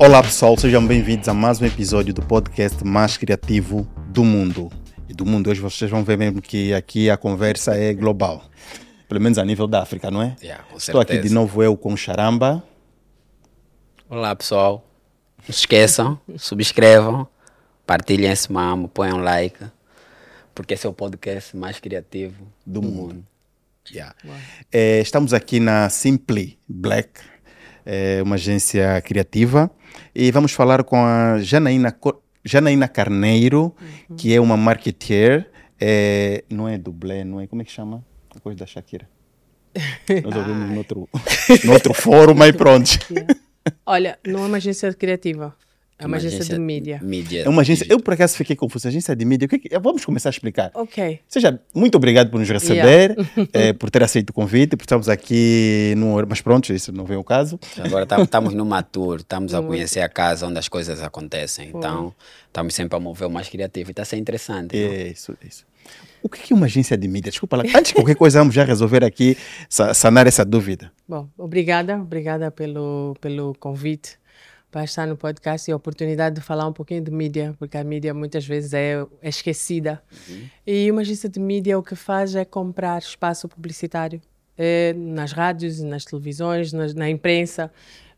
Olá pessoal, sejam bem-vindos a mais um episódio do podcast mais criativo do mundo. E do mundo hoje vocês vão ver mesmo que aqui a conversa é global. Pelo menos a nível da África, não é? Yeah, Estou aqui de novo eu com Charamba. Olá pessoal, não se esqueçam, subscrevam, partilhem esse mamo, ponham like, porque esse é o podcast mais criativo do, mundo. Yeah. Eh, estamos aqui na Simply Black, eh, uma agência criativa, e vamos falar com a Janaína, Janaína Carneiro, que é uma marketeer, eh, não é dublê, não é, como é que chama? A coisa da Shakira. Nós ouvimos no outro, fórum, mas pronto. Olha, não é uma agência criativa, é uma, agência, de mídia. mídia. É uma agência, eu por acaso fiquei confuso, agência de mídia, o que que- vamos começar a explicar. Ok. Seja, muito obrigado por nos receber, eh, por ter aceito o convite, por estarmos aqui, no, mas pronto, isso não vem o caso. Agora estamos numa tour, estamos a conhecer a casa onde as coisas acontecem, então estamos sempre a mover o mais criativo e está a ser interessante. não? É isso, é isso. O que é uma agência de mídia? Desculpa lá, antes de qualquer coisa, vamos já resolver aqui, sa- sanar essa dúvida. Bom, obrigada, obrigada pelo, pelo convite para estar no podcast e a oportunidade de falar um pouquinho de mídia, porque a mídia muitas vezes é, é esquecida. E uma agência de mídia o que faz é comprar espaço publicitário eh, nas rádios, nas televisões, nas- na imprensa,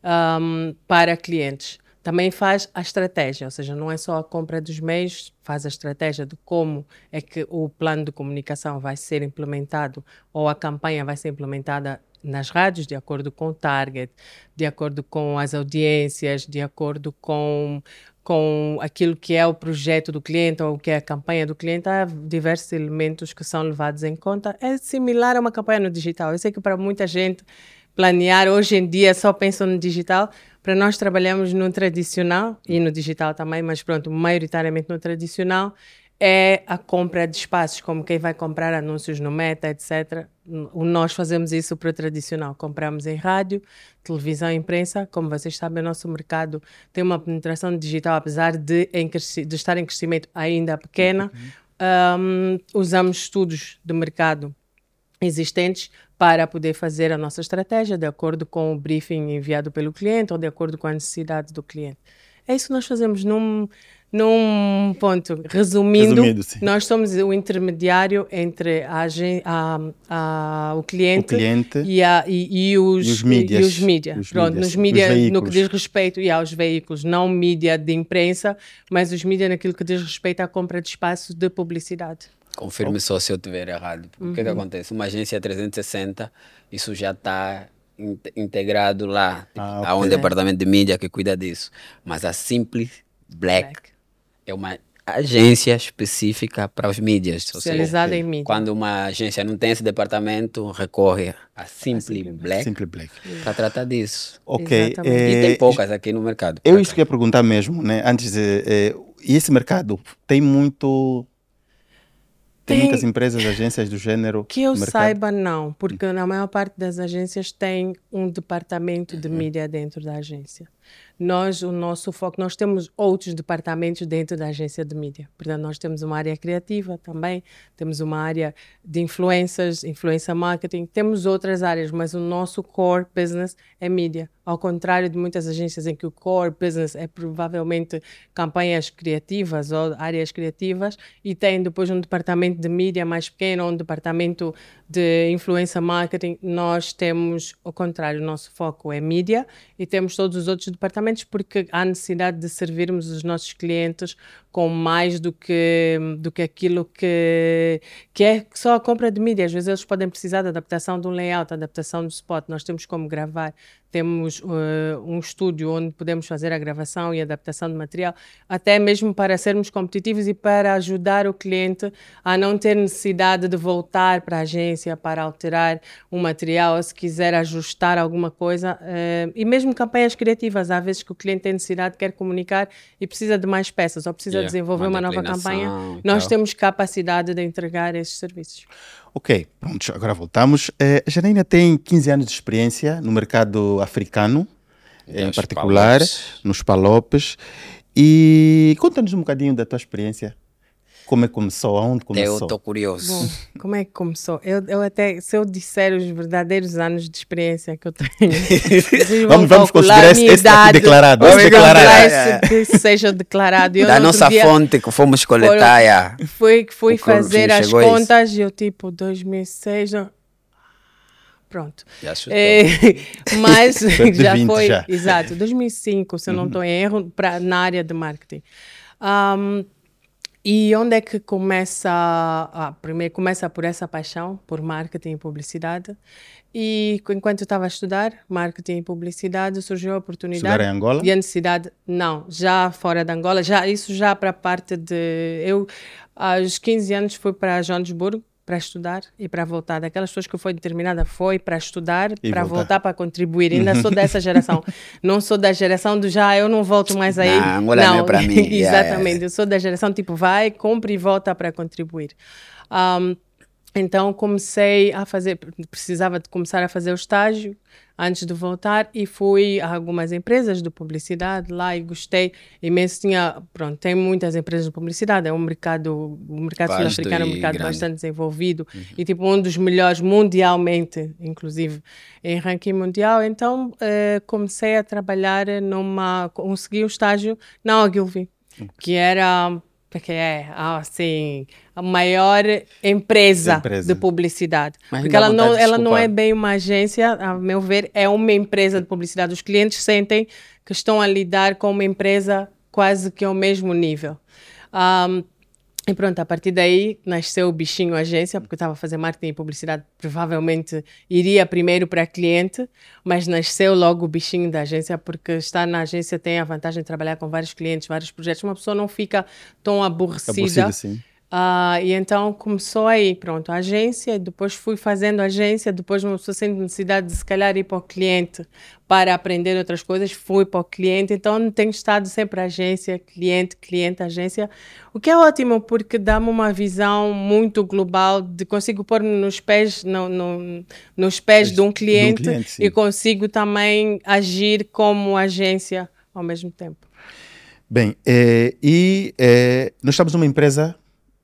ahm, para clientes. Também faz a estratégia, ou seja, não é só a compra dos meios, faz a estratégia de como é que o plano de comunicação vai ser implementado ou a campanha vai ser implementada nas rádios, de acordo com o target, de acordo com as audiências, de acordo com, com aquilo que é o projeto do cliente ou o que é a campanha do cliente. Há diversos elementos que são levados em conta. É similar a uma campanha no digital. Eu sei que para muita gente planear hoje em dia só pensam no digital. Para nós trabalhamos no tradicional e no digital também, mas pronto, maioritariamente no tradicional é a compra de espaços, como quem vai comprar anúncios no Meta, etc. Nós fazemos isso para o tradicional. Compramos em rádio, televisão e imprensa. Como vocês sabem, o nosso mercado tem uma penetração digital, apesar de, em de estar em crescimento ainda pequena. Ahm, usamos estudos de mercado existentes para poder fazer a nossa estratégia de acordo com o briefing enviado pelo cliente ou de acordo com a necessidade do cliente. É isso que nós fazemos num, num ponto. Resumindo, Resumido, sim. nós somos o intermediário entre a, a- a- o cliente, O cliente e, a- e- e os, e os mídias. e os mídia. Os Pronto, mídias, nos os mídia, no que diz respeito e aos veículos, não mídia de imprensa, mas os mídia naquilo que diz respeito à compra de espaço de publicidade. Confirme só se eu estiver errado. O que, que Uhum. acontece? Uma agência 360, isso já está integrado lá. Tipo, Ah, Há um departamento de mídia que cuida disso. Mas a Simply Black, Black. é uma agência específica para os mídias. Especializada em mídia. Quando uma agência não tem esse departamento, recorre a Simply Black Simply Black. para tratar disso. Ok. Exatamente. E tem poucas aqui no mercado. Eu isso que ia perguntar mesmo, né? Antes de. e esse mercado tem muito. Tem, Tem- muitas empresas, agências do gênero. Que eu mercado? saiba, não, porque na maior parte das agências tem um departamento de mídia dentro da agência. Nós, o nosso foco, nós temos outros departamentos dentro da agência de mídia. Portanto, nós temos uma área criativa também, temos uma área de influências, influência marketing, temos outras áreas, mas o nosso core business é mídia. Ao contrário de muitas agências em que o core business é provavelmente campanhas criativas ou áreas criativas e tem depois um departamento de mídia mais pequeno, um departamento de influência marketing, nós temos o contrário, o nosso foco é mídia e temos todos os outros departamentos porque há necessidade de servirmos os nossos clientes com mais do que, do que aquilo que, que é só a compra de mídia. Às vezes eles podem precisar da adaptação de um layout, adaptação do spot. Nós temos como gravar, temos eh, um estúdio onde podemos fazer a gravação e adaptação de material, até mesmo para sermos competitivos e para ajudar o cliente a não ter necessidade de voltar para a agência para alterar um material, ou se quiser ajustar alguma coisa. eh, e mesmo campanhas criativas, há vezes que o cliente tem necessidade, quer comunicar e precisa de mais peças, ou precisa Yeah, desenvolver uma uma nova campanha. Nós temos capacidade de entregar esses serviços. Ok, pronto, agora voltamos. Eh, a Janaína tem 15 anos de experiência no mercado africano, em particular, palopes. nos palopes. E conta-nos um bocadinho da tua experiência como é que começou? Aonde Eu começou? estou curioso. Bom, como é que começou? Eu, eu até, se eu disser os verdadeiros anos de experiência que eu tenho, vocês vão Vamos, vamos calcular considerar a esse, minha esse daqui idade. declarado. Vamos calcular esse que seja declarado. Eu, da nossa dia, fonte que fomos coletar. já. Fui, fui O corpo fazer as contas e eu, tipo, 2006... não- Pronto. Já chutou. É, mas Foi já 20 foi, já. exato, 2005, se eu não estou em erro, pra, na área de marketing. Um, e onde é que começa? Ah, primeiro começa por essa paixão por marketing e publicidade. E enquanto eu estava a estudar marketing e publicidade, surgiu a oportunidade. Estudar em Angola? E a necessidade, não, já fora de Angola, já, isso já para a parte de. Eu, aos 15 anos, fui para Joanesburgo para estudar e para voltar. Daquelas pessoas que foi determinada, foi para estudar, para voltar. voltar, para contribuir. Ainda sou dessa geração. Não sou da geração do já, eu não volto mais aí. Não, não é para mim. Yeah, Exatamente. yeah. Eu sou da geração tipo, vai, compra e volta para contribuir. Um, então comecei a fazer, precisava de começar a fazer o estágio antes de voltar e fui a algumas empresas de publicidade lá e gostei imenso. Tinha, pronto, tem muitas empresas de publicidade, é um mercado, o mercado sul-africano é um mercado grande. bastante desenvolvido e tipo um dos melhores mundialmente, inclusive em ranking mundial. Então eh, comecei a trabalhar numa, consegui um estágio na Ogilvy, que era porque é assim a maior empresa, Empresa. de publicidade. Mas porque ela não ela não é bem uma agência a meu ver é uma empresa de publicidade. Os clientes sentem que estão a lidar com uma empresa quase que ao mesmo nível. Ahm, e pronto, a partir daí nasceu o bichinho agência, porque eu estava a fazer marketing e publicidade, provavelmente iria primeiro para cliente, mas nasceu logo o bichinho da agência, porque estar na agência tem a vantagem de trabalhar com vários clientes, vários projetos, uma pessoa não fica tão aborrecida. Aborrecido, sim. Ah, e então começou aí, pronto, a agência, depois fui fazendo agência, depois uma pessoa sente necessidade de se calhar ir para o cliente para aprender outras coisas, fui para o cliente, então tenho estado sempre agência, cliente, cliente, agência, o que é ótimo porque dá-me uma visão muito global de consigo pôr-me nos pés, no, no- nos pés de um cliente, cliente, sim. e consigo também agir como agência ao mesmo tempo. Bem, eh, e eh, nós estamos numa empresa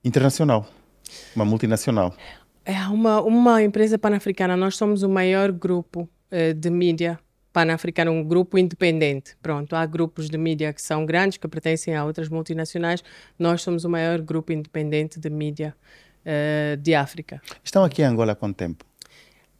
internacional, uma multinacional. É uma, uma empresa pan-africana. Nós somos o maior grupo eh, de mídia pan-africano, um grupo independente. Pronto, há grupos de mídia que são grandes, que pertencem a outras multinacionais. Nós somos o maior grupo independente de mídia eh, de África. Estão aqui em Angola há quanto tempo?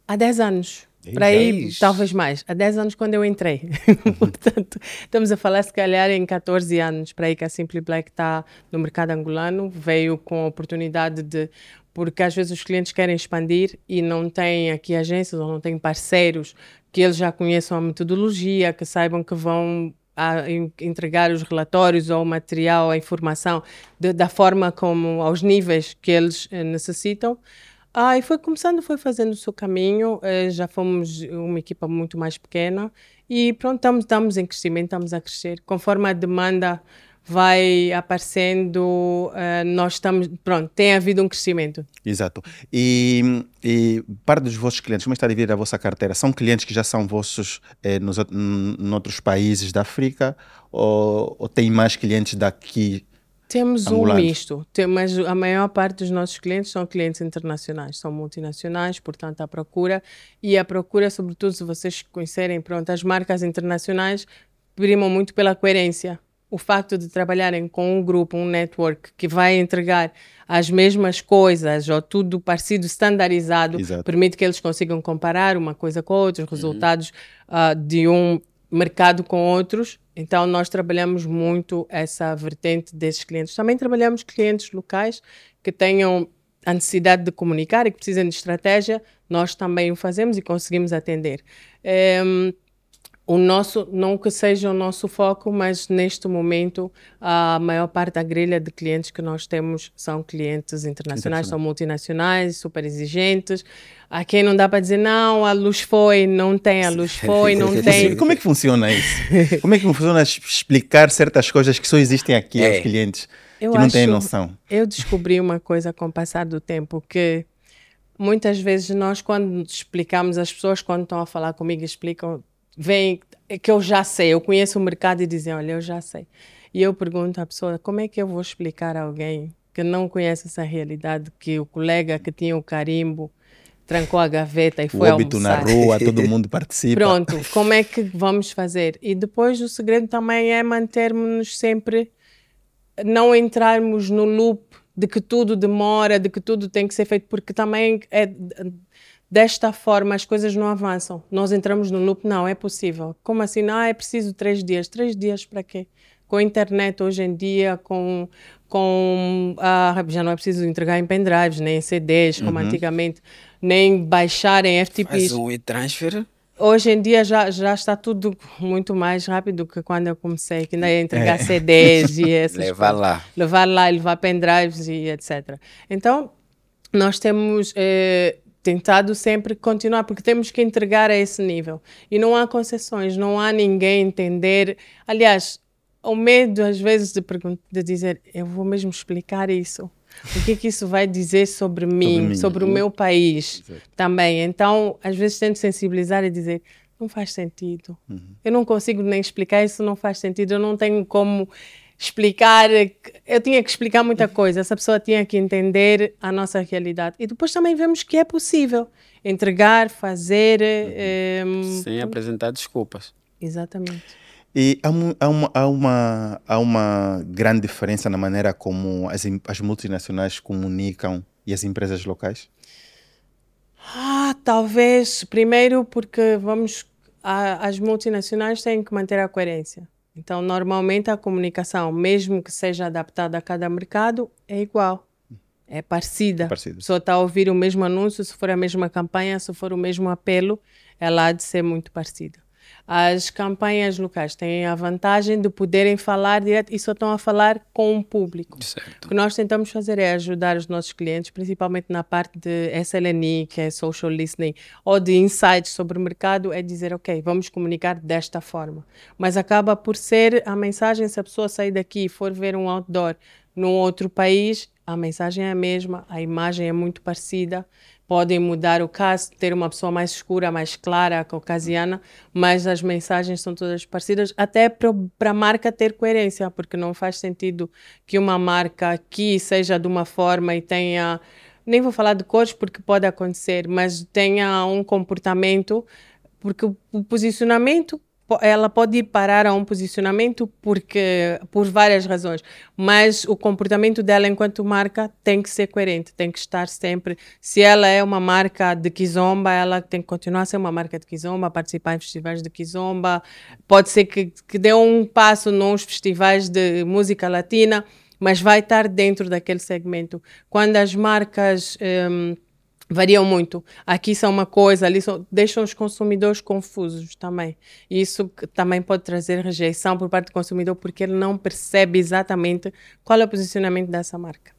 Há 10 anos. Para aí, talvez mais. Há 10 anos quando eu entrei. Portanto, estamos a falar se calhar em 14 anos. Para aí que a Simply Black está no mercado angolano. Veio com a oportunidade de... Porque às vezes os clientes querem expandir e não têm aqui agências ou não têm parceiros que eles já conheçam a metodologia, que saibam que vão entregar os relatórios ou o material, a informação de- da forma como, aos níveis que eles eh, necessitam. Ah, e foi começando, foi fazendo o seu caminho. eh, já fomos uma equipa muito mais pequena e pronto, estamos, estamos em crescimento, estamos a crescer. Conforme a demanda vai aparecendo, eh, nós estamos, pronto, tem havido um crescimento. Exato. E, e parte dos vossos clientes, como está dividida a vossa carteira? São clientes que já são vossos eh, nos, noutros países da África ou, ou tem mais clientes daqui? Temos um Angolanos. misto, mas a maior parte dos nossos clientes são clientes internacionais, são multinacionais, portanto a procura e a procura, sobretudo se vocês conhecerem, pronto, as marcas internacionais primam muito pela coerência. O facto de trabalharem com um grupo, um network que vai entregar as mesmas coisas ou tudo parecido, standardizado, Exato. permite que eles consigam comparar uma coisa com a outra, os resultados ah, de um mercado com outros. Então, nós trabalhamos muito essa vertente desses clientes. Também trabalhamos clientes locais que tenham a necessidade de comunicar e que precisem de estratégia. Nós também o fazemos e conseguimos atender. Em, o nosso, não que seja o nosso foco, mas neste momento a maior parte da grelha de clientes que nós temos são clientes internacionais, são multinacionais, super exigentes. A quem não dá para dizer não, a luz foi, não tem, a luz foi, não tem. Como é que funciona isso? Como é que funciona explicar certas coisas que só existem aqui É. aos clientes Eu que não têm acho- noção? Eu descobri uma coisa com o passar do tempo que muitas vezes nós quando explicamos as pessoas quando estão a falar comigo explicam vem que eu já sei, eu conheço o mercado e dizem, olha, eu já sei. E eu pergunto à pessoa, como é que eu vou explicar a alguém que não conhece essa realidade, que o colega que tinha o carimbo trancou a gaveta e foi o óbito almoçar. na rua, todo mundo participa. Pronto, como é que vamos fazer? E depois o segredo também é mantermos sempre, não entrarmos no loop de que tudo demora, de que tudo tem que ser feito, porque também é desta forma as coisas não avançam. Nós entramos no loop, não, é possível. Como assim? Não, é preciso três dias. Três dias para quê? Com a internet hoje em dia, com, com ah, já não é preciso entregar em pendrives, nem em CDs, como uhum. antigamente nem baixar em FTPs. Faz um e-transfer. Hoje em dia já, já está tudo muito mais rápido que quando eu comecei, que ainda ia entregar é. CDs e essas Levar coisas. lá. Levar lá, levar pendrives e etc. Então, nós temos eh, tentado sempre continuar, porque temos que entregar a esse nível. E não há concessões, não há ninguém entender. Aliás, o medo às vezes de, de dizer, eu vou mesmo explicar isso o que, que isso vai dizer sobre mim, sobre, mim. sobre o meu país Exato. também. Então, às vezes tento sensibilizar e dizer, não faz sentido. Uhum. Eu não consigo nem explicar isso, não faz sentido. Eu não tenho como explicar. Eu tinha que explicar muita coisa. Essa pessoa tinha que entender a nossa realidade. E depois também vemos que é possível entregar, fazer. Uhum. Um, Sem apresentar desculpas. Exatamente. E há, há, uma, há, uma, há uma grande diferença na maneira como as, as multinacionais comunicam e as empresas locais? Ah, talvez. Primeiro, porque vamos. A, as multinacionais têm que manter a coerência. Então, normalmente a comunicação, mesmo que seja adaptada a cada mercado, é igual. É parecida. É parecida. Só está a ouvir o mesmo anúncio, se for a mesma campanha, se for o mesmo apelo, ela há de ser muito parecida as campanhas locais têm a vantagem de poderem falar direto e só estão a falar com o público. Certo. O que nós tentamos fazer é ajudar os nossos clientes, principalmente na parte de SLNI, que é Social Listening, ou de insights sobre o mercado, é dizer, ok, vamos comunicar desta forma. Mas acaba por ser a mensagem, se a pessoa sair daqui e for ver um outdoor num outro país, a mensagem é a mesma, a imagem é muito parecida, podem mudar o caso, ter uma pessoa mais escura, mais clara, caucasiana, mas as mensagens são todas parecidas, até para a marca ter coerência, porque não faz sentido que uma marca aqui seja de uma forma e tenha, nem vou falar de cores porque pode acontecer, mas tenha um comportamento, porque o posicionamento ela pode parar a um posicionamento porque por várias razões, mas o comportamento dela enquanto marca tem que ser coerente, tem que estar sempre. Se ela é uma marca de kizomba, ela tem que continuar a ser uma marca de kizomba, participar em festivais de kizomba. Pode ser que, que dê um passo nos festivais de música latina, mas vai estar dentro daquele segmento. Quando as marcas um, variam muito. Aqui são uma coisa, ali são, deixam os consumidores confusos também. E isso também pode trazer rejeição por parte do consumidor porque ele não percebe exatamente qual é o posicionamento dessa marca.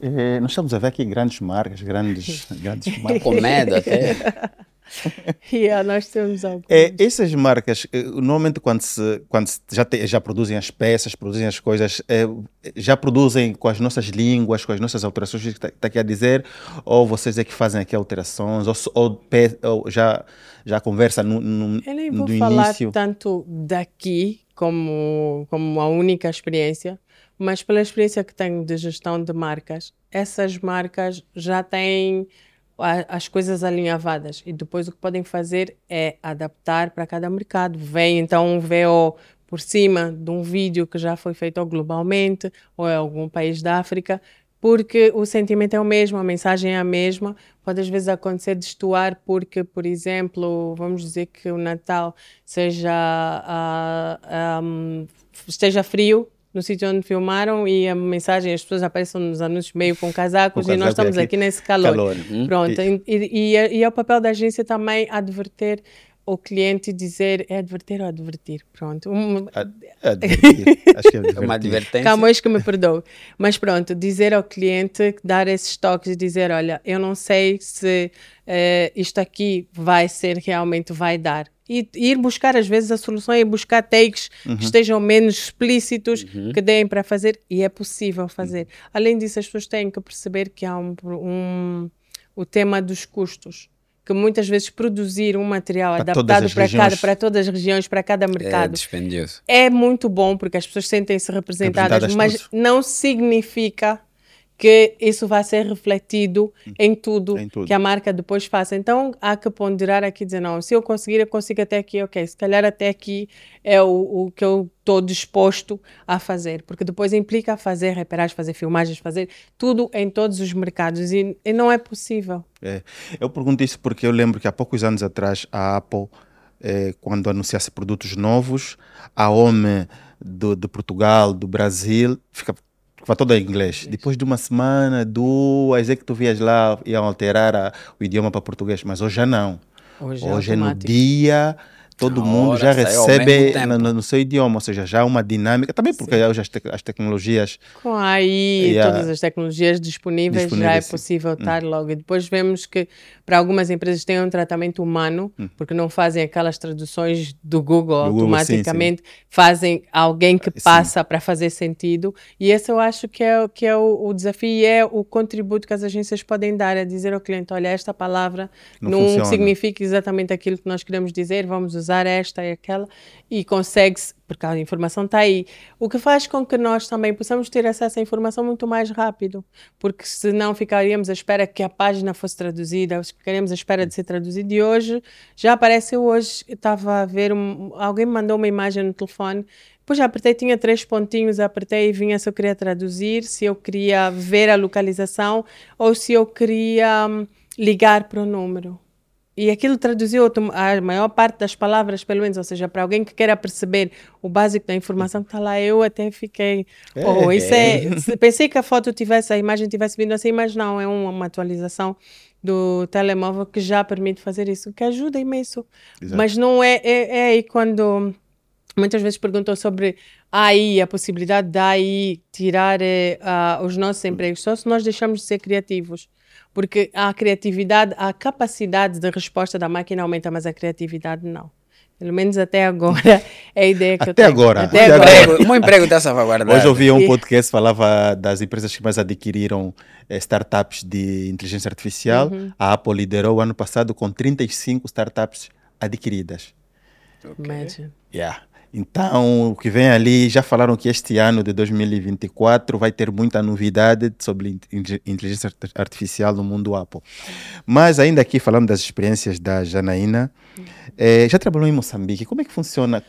É, nós estamos a ver aqui grandes marcas, grandes, grandes marcas. Com medo até. yeah, nós temos algumas. É, essas marcas, eh, normalmente quando, se, quando se já, te, já produzem as peças, produzem as coisas, é, já produzem com as nossas línguas, com as nossas alterações que está tá aqui a dizer, ou vocês é que fazem aqui alterações, ou, ou, ou já, já conversa no, no, Eu nem vou do falar início? tanto daqui como, como a única experiência, mas pela experiência que tenho de gestão de marcas, essas marcas já têm as coisas alinhavadas e depois o que podem fazer é adaptar para cada mercado. Vem então um VO por cima de um vídeo que já foi feito globalmente ou em algum país da África, porque o sentimento é o mesmo, a mensagem é a mesma. Pode às vezes acontecer de estuar porque, por exemplo, vamos dizer que o Natal seja uh, ah, um, esteja frio no sítio onde filmaram e a mensagem, as pessoas aparecem nos anúncios meio com casacos e nós estamos aqui, aqui nesse calor. calor. Uhum. Pronto, e, e, e, é o papel da agência também adverter o cliente dizer é adverter ou advertir, pronto. Um, advertir. Acho que é, advertir. uma advertência. Camões que me perdoe. Mas pronto, dizer ao cliente, dar esses toques e dizer, olha, eu não sei se uh, isto aqui vai ser realmente, vai dar e ir buscar às vezes a solução e buscar takes uhum. que estejam menos explícitos, uhum. que deem para fazer e é possível fazer. Uhum. Além disso, as pessoas têm que perceber que há um, um, o tema dos custos. Que muitas vezes produzir um material para adaptado para, cada, para todas as regiões, para cada é mercado, é, é muito bom porque as pessoas sentem-se representadas, representadas mas não significa que isso vai ser refletido em tudo, Em tudo. que a marca depois faça. Então há que ponderar aqui dizer, não, se eu conseguir, eu consigo até aqui, ok, se calhar até aqui é o, o que eu estou disposto a fazer, porque depois implica fazer reparar, fazer filmagens, fazer tudo em todos os mercados e, e não é possível. É, eu pergunto isso porque eu lembro que há poucos anos atrás a Apple, eh, quando anunciasse produtos novos, a OME do, de Portugal, do Brasil, ficava, ficava toda em inglês. Depois de uma semana, duas, é que tu vias lá, iam alterar a- o idioma para português, mas hoje já não. Hoje é Hoje é no automático. dia, todo Na mundo hora, já recebe no, no- no seu idioma, ou seja, já há uma dinâmica, também porque hoje as, tec- as tecnologias Com a AI e Yeah. todas as tecnologias disponíveis, já é Disponíveis, sim. possível estar logo. E depois vemos que para algumas empresas tem um tratamento humano, porque não fazem aquelas traduções do Google Do Google, sim, automaticamente, fazem alguém que Sim. passa para fazer sentido. E esse eu acho que é, o- que é o, o desafio e é o contributo que as agências podem dar, é dizer ao cliente, olha, esta palavra Não não, significa exatamente aquilo que nós queremos dizer, vamos usar esta e aquela, e consegue-se, porque a informação está aí. O que faz com que nós também possamos ter acesso à informação muito mais rápido, porque senão ficaríamos à espera que a página fosse traduzida, ficaríamos à espera de ser traduzida, e hoje já apareceu hoje, estava a ver, um- alguém me mandou uma imagem no telefone, depois apertei, tinha três pontinhos, apertei e vinha se eu queria traduzir, se eu queria ver a localização ou se eu queria hum, ligar para o número. E aquilo traduziu a maior parte das palavras, pelo menos, ou seja, para alguém que queira perceber o básico da informação que está lá, eu até fiquei. Oh, isso é. se- Pensei que a foto tivesse, a imagem tivesse vindo assim, mas não, é uma, uma atualização do telemóvel que já permite fazer isso, que ajuda imenso. Exato. Mas não é, é, é aí quando muitas vezes perguntam sobre a AI, a possibilidade da AI tirar eh, ah, os nossos empregos, só se nós deixamos de ser criativos. Porque a criatividade, a capacidade de resposta da máquina aumenta, mas a criatividade não. Pelo menos até agora é a ideia que eu Até tenho. agora, Até até agora. agora. Emprego, o meu emprego está salvaguardado. Hoje eu vi um podcast que falava das empresas que mais adquiriram eh, startups de inteligência artificial. Uhum. A Apple liderou o ano passado com 35 startups adquiridas. Imagine. Yeah. Então, o que vem ali, já falaram que este ano de 2024 vai ter muita novidade sobre in- in- inteligência art- artificial no mundo Apple. Mas ainda aqui falando das experiências da Janaína, eh, já trabalhou em Moçambique, como é que funciona?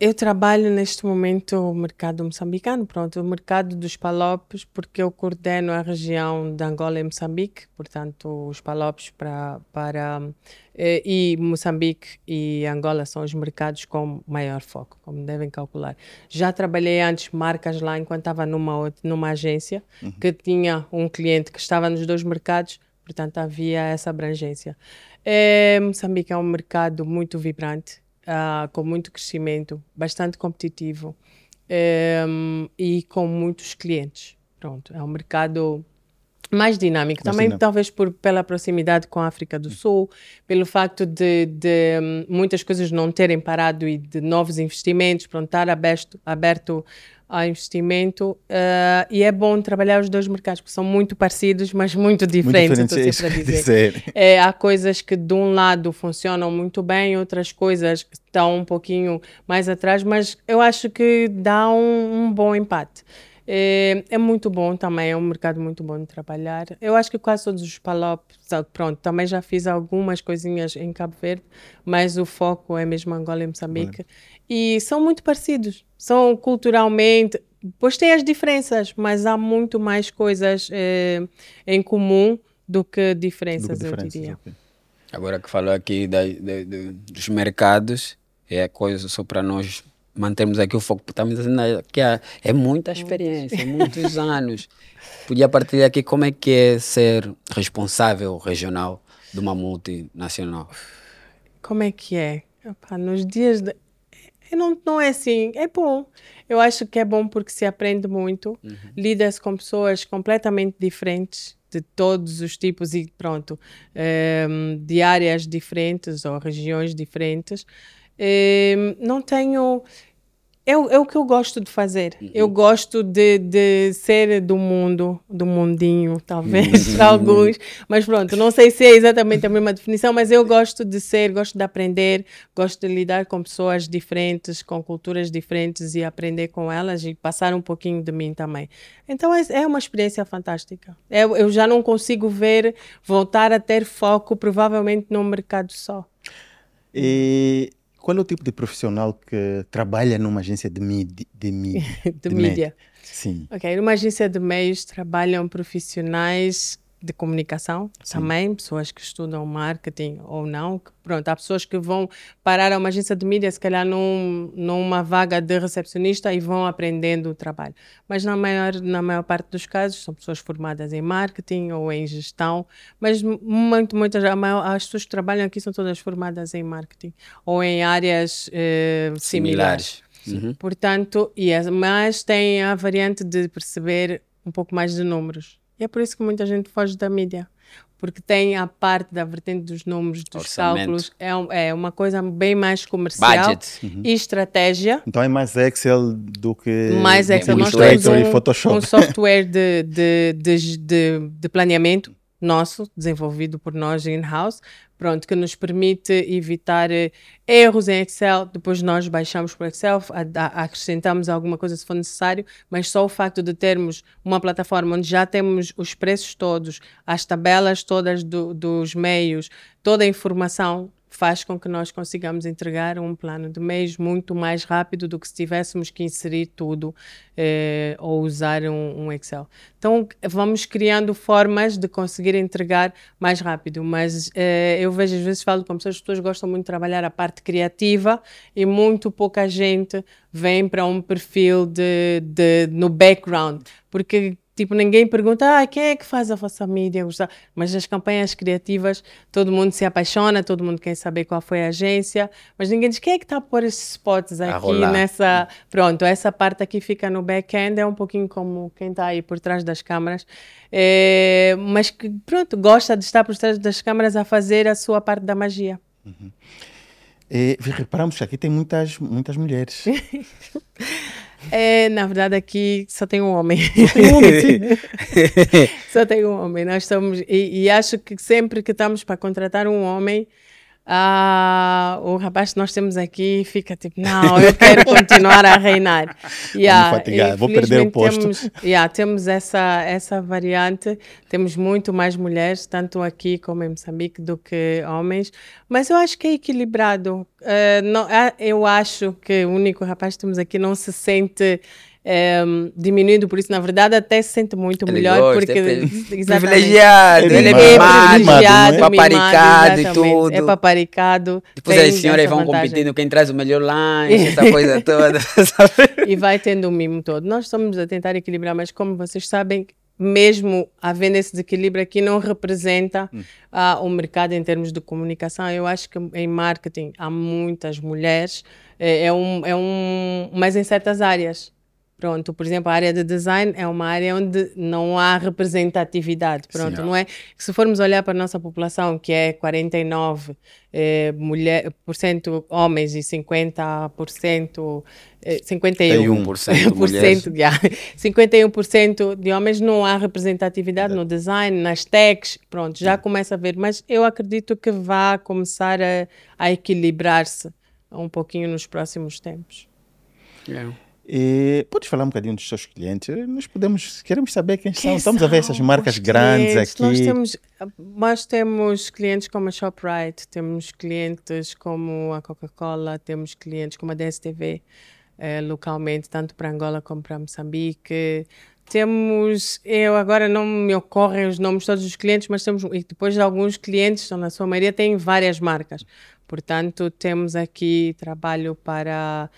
Eu trabalho neste momento o mercado moçambicano, pronto, o mercado dos palopes, porque eu coordeno a região de Angola e Moçambique, portanto, os palopes para, para eh, e Moçambique e Angola são os mercados com maior foco, como devem calcular. Já trabalhei antes marcas lá enquanto estava numa, numa agência que tinha um cliente que estava nos dois mercados, portanto, havia essa abrangência. Eh, Moçambique é um mercado muito vibrante, ah, com muito crescimento, bastante competitivo em, e com muitos clientes. Pronto, é um mercado mais dinâmico. Mais Também, dinâmico. talvez por, pela proximidade com a África do Sul, pelo facto de, de, hum, muitas coisas não terem parado e de novos investimentos, pronto, estar aberto, aberto a investimento. eh, e é bom trabalhar os dois mercados, porque são muito parecidos, mas muito diferentes. Muito diferente, é sempre a dizer. É, há coisas que de um lado funcionam muito bem, outras coisas estão um pouquinho mais atrás, mas eu acho que dá um, um bom empate. É, é muito bom também, é um mercado muito bom de trabalhar. Eu acho que quase todos os palopes, ah, pronto, também já fiz algumas coisinhas em Cabo Verde, mas o foco é mesmo Angola e Moçambique. E são muito parecidos, são culturalmente, pois tem as diferenças, mas há muito mais coisas eh, em comum do que Do diferenças, que eu diferenças, diria. ok. Agora que falou aqui da, da- da- dos mercados, é coisa só para nós mantermos aqui o foco. porque Estamos dizendo que é, é muita experiência, muitos anos. Podia partilhar aqui como é que é ser responsável regional de uma multinacional. Como é que é? Epá, nos dias de... é, Não, não é assim, é bom. Eu acho que é bom porque se aprende muito, lida-se com pessoas completamente diferentes, de todos os tipos e pronto, ehm, de áreas diferentes ou regiões diferentes. Ehm, não tenho. É, o- é o que eu gosto de fazer. Eu gosto de, de ser do mundo, do mundinho, talvez, para alguns. Mas pronto, não sei se é exatamente a mesma definição, mas eu gosto de ser, gosto de aprender, gosto de lidar com pessoas diferentes, com culturas diferentes e aprender com elas e passar um pouquinho de mim também. Então é, é uma experiência fantástica. Eu, eu já não consigo ver voltar a ter foco, provavelmente, num mercado só. E qual é o tipo de profissional que trabalha numa agência de mídia? De, mídia, De mídia. Sim. Ok, numa agência de meios trabalham profissionais de comunicação também, pessoas que estudam marketing ou não. Pronto, há pessoas que vão parar a uma agência de mídia, se calhar num, numa vaga de recepcionista e vão aprendendo o trabalho. Mas na maior, na maior parte dos casos são pessoas formadas em marketing ou em gestão, mas mu- muito, muitas, a maior, as pessoas que trabalham aqui são todas formadas em marketing ou em áreas eh, similares. Similares. Uhum. Portanto, as- mas tem a variante de perceber um pouco mais de números. E é por isso que muita gente foge da mídia. Porque tem a parte da vertente dos números, dos Orçamento. cálculos. É, um- é uma coisa bem mais comercial Budget. e estratégia. Então é mais Excel do que Mais Excel. Nós temos Illustrator e um, Photoshop. um software de, de, de, de, de planeamento nosso, desenvolvido por nós in-house, pronto, que nos permite evitar eh, erros em Excel. Depois nós baixamos para o Excel, acrescentamos alguma coisa se for necessário, mas só o facto de termos uma plataforma onde já temos os preços todos, as tabelas todas do- dos meios, toda a informação faz com que nós consigamos entregar um plano de mês muito mais rápido do que se tivéssemos que inserir tudo eh, ou usar um, um Excel. Então, vamos criando formas de conseguir entregar mais rápido, mas eh, eu vejo, às vezes falo com pessoas, as pessoas gostam muito de trabalhar a parte criativa e muito pouca gente vem para um perfil de, de, no background, porque Tipo, ninguém pergunta, ah, quem é que faz a vossa mídia? Gostar? Mas as campanhas criativas, todo mundo se apaixona, todo mundo quer saber qual foi a agência, mas ninguém diz quem é que está a pôr esses spots aqui nessa. Pronto, essa parte aqui fica no back-end, é um pouquinho como quem está aí por trás das câmaras, É, mas que, pronto, gosta de estar por trás das câmaras a fazer a sua parte da magia. E reparamos que aqui tem muitas, muitas mulheres. É, na verdade, aqui só tem um homem. só tem um homem. Nós somos, e, e acho que sempre que estamos para contratar um homem, ah, o rapaz que nós temos aqui fica tipo, não, eu quero continuar a reinar. Yeah, fatigar, vou perder o posto. Temos, yeah, temos essa, essa variante, temos muito mais mulheres, tanto aqui como em Moçambique, do que homens, mas eu acho que é equilibrado. Eh, não, ah, eu acho que o único rapaz que temos aqui não se sente eh, diminuído por isso, na verdade, até se sente muito Ele melhor, gosta, porque é privilegiado, Ele ele é é mimado, mimado, mimado, não é? paparicado e tudo. É paparicado. Depois as senhoras vão vantagem. competindo quem traz o melhor lanche, essa coisa toda. sabe? e vai tendo o mimo todo. Nós estamos a tentar equilibrar, mas como vocês sabem, mesmo havendo esse desequilíbrio aqui, não representa ah, o mercado em termos de comunicação. Eu acho que em marketing há muitas mulheres, é, é um, é um, mas em certas áreas. Pronto, por exemplo, a área de design é uma área onde não há representatividade. Pronto, Sim. não é? Se formos olhar para a nossa população, que é 49% eh, mulher, por cento homens e 50%, eh, 51%, 51% mulheres. yeah. 51% de homens não há representatividade no design, nas techs, pronto, já começa a ver, mas eu acredito que vai começar a, a equilibrar-se um pouquinho nos próximos tempos. É. E podes falar um bocadinho dos seus clientes? Nós podemos, queremos saber quem, são. Quem Estamos a ver essas são marcas grandes clientes? aqui. Nós temos, nós temos clientes como a ShopRite, temos clientes como a Coca-Cola, temos clientes como a DSTV, eh, localmente, tanto para Angola como para Moçambique. Temos, eu agora não me ocorrem os nomes todos os clientes, mas temos, e depois alguns clientes, na sua maioria, têm várias marcas. Portanto, temos aqui trabalho para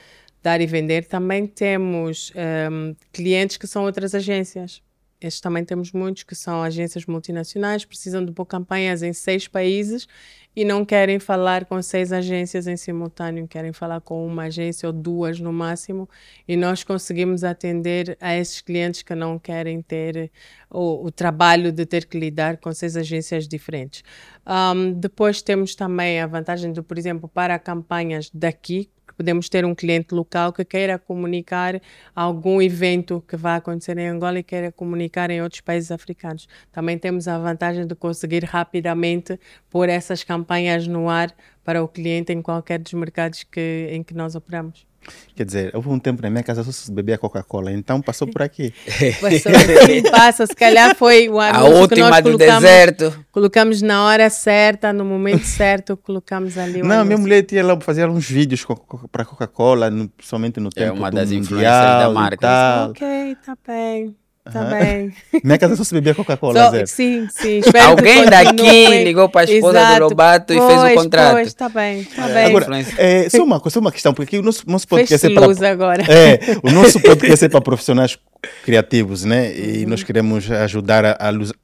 dar e vender. Também temos ehm, clientes que são outras agências. Estes também temos muitos que são agências multinacionais, precisam de pôr campanhas em seis países e não querem falar com seis agências em simultâneo, querem falar com uma agência ou duas no máximo. E nós conseguimos atender a esses clientes que não querem ter o, o trabalho de ter que lidar com seis agências diferentes. Um, depois temos também a vantagem de, por exemplo, para campanhas daqui, podemos ter um cliente local que queira comunicar algum evento que vai acontecer em Angola e queira comunicar em outros países africanos. Também temos a vantagem de conseguir rapidamente pôr essas campanhas no ar para o cliente em qualquer dos mercados que, em que nós operamos. Quer dizer, houve um tempo na minha casa só se bebia Coca-Cola, então passou por aqui. Passou assim, passa, se calhar foi o A anúncio que nós última do colocamos, deserto. colocamos na hora certa, no momento certo, colocamos ali o Não, minha mulher tinha lá fazer uns vídeos para Coca-Cola, no- somente no É tempo uma do das influências da marca. Ok, tá bem, tá bem. Minha casa só se bebia Coca-Cola, zero. sim, sim. espero que Alguém daqui ligou para a esposa do Exato. Lobato e fez o Pois, contrato. Pois, tá bem, tá É, bem. Agora, é, só, uma, coisa, só uma questão, porque aqui o nosso, nosso podcast é para luz agora. É, o nosso podcast é para profissionais criativos, né? E nós queremos ajudar a,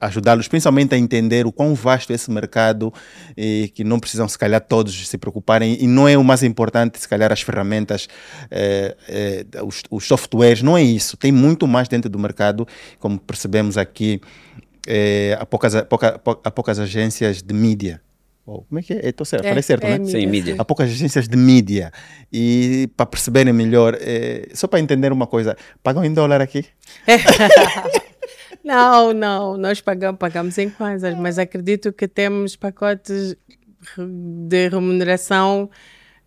a ajudá-los, principalmente a entender o quão vasto é esse mercado e que não precisam, se calhar, todos se preocuparem. E não é o mais importante, se calhar, as ferramentas, eh, eh, os, os softwares, não é isso. Tem muito mais dentro do mercado, como percebemos aqui, eh, há, poucas, pouca- pou- há poucas agências de mídia. Oh, como é que é? Estou certo, falei certo, né? Sim, mídia. Há poucas agências de mídia. E para perceberem melhor, eh, só para entender uma coisa, pagam em dólar aqui? Não, não, nós pagamos, pagamos em coisas, mas acredito que temos pacotes de remuneração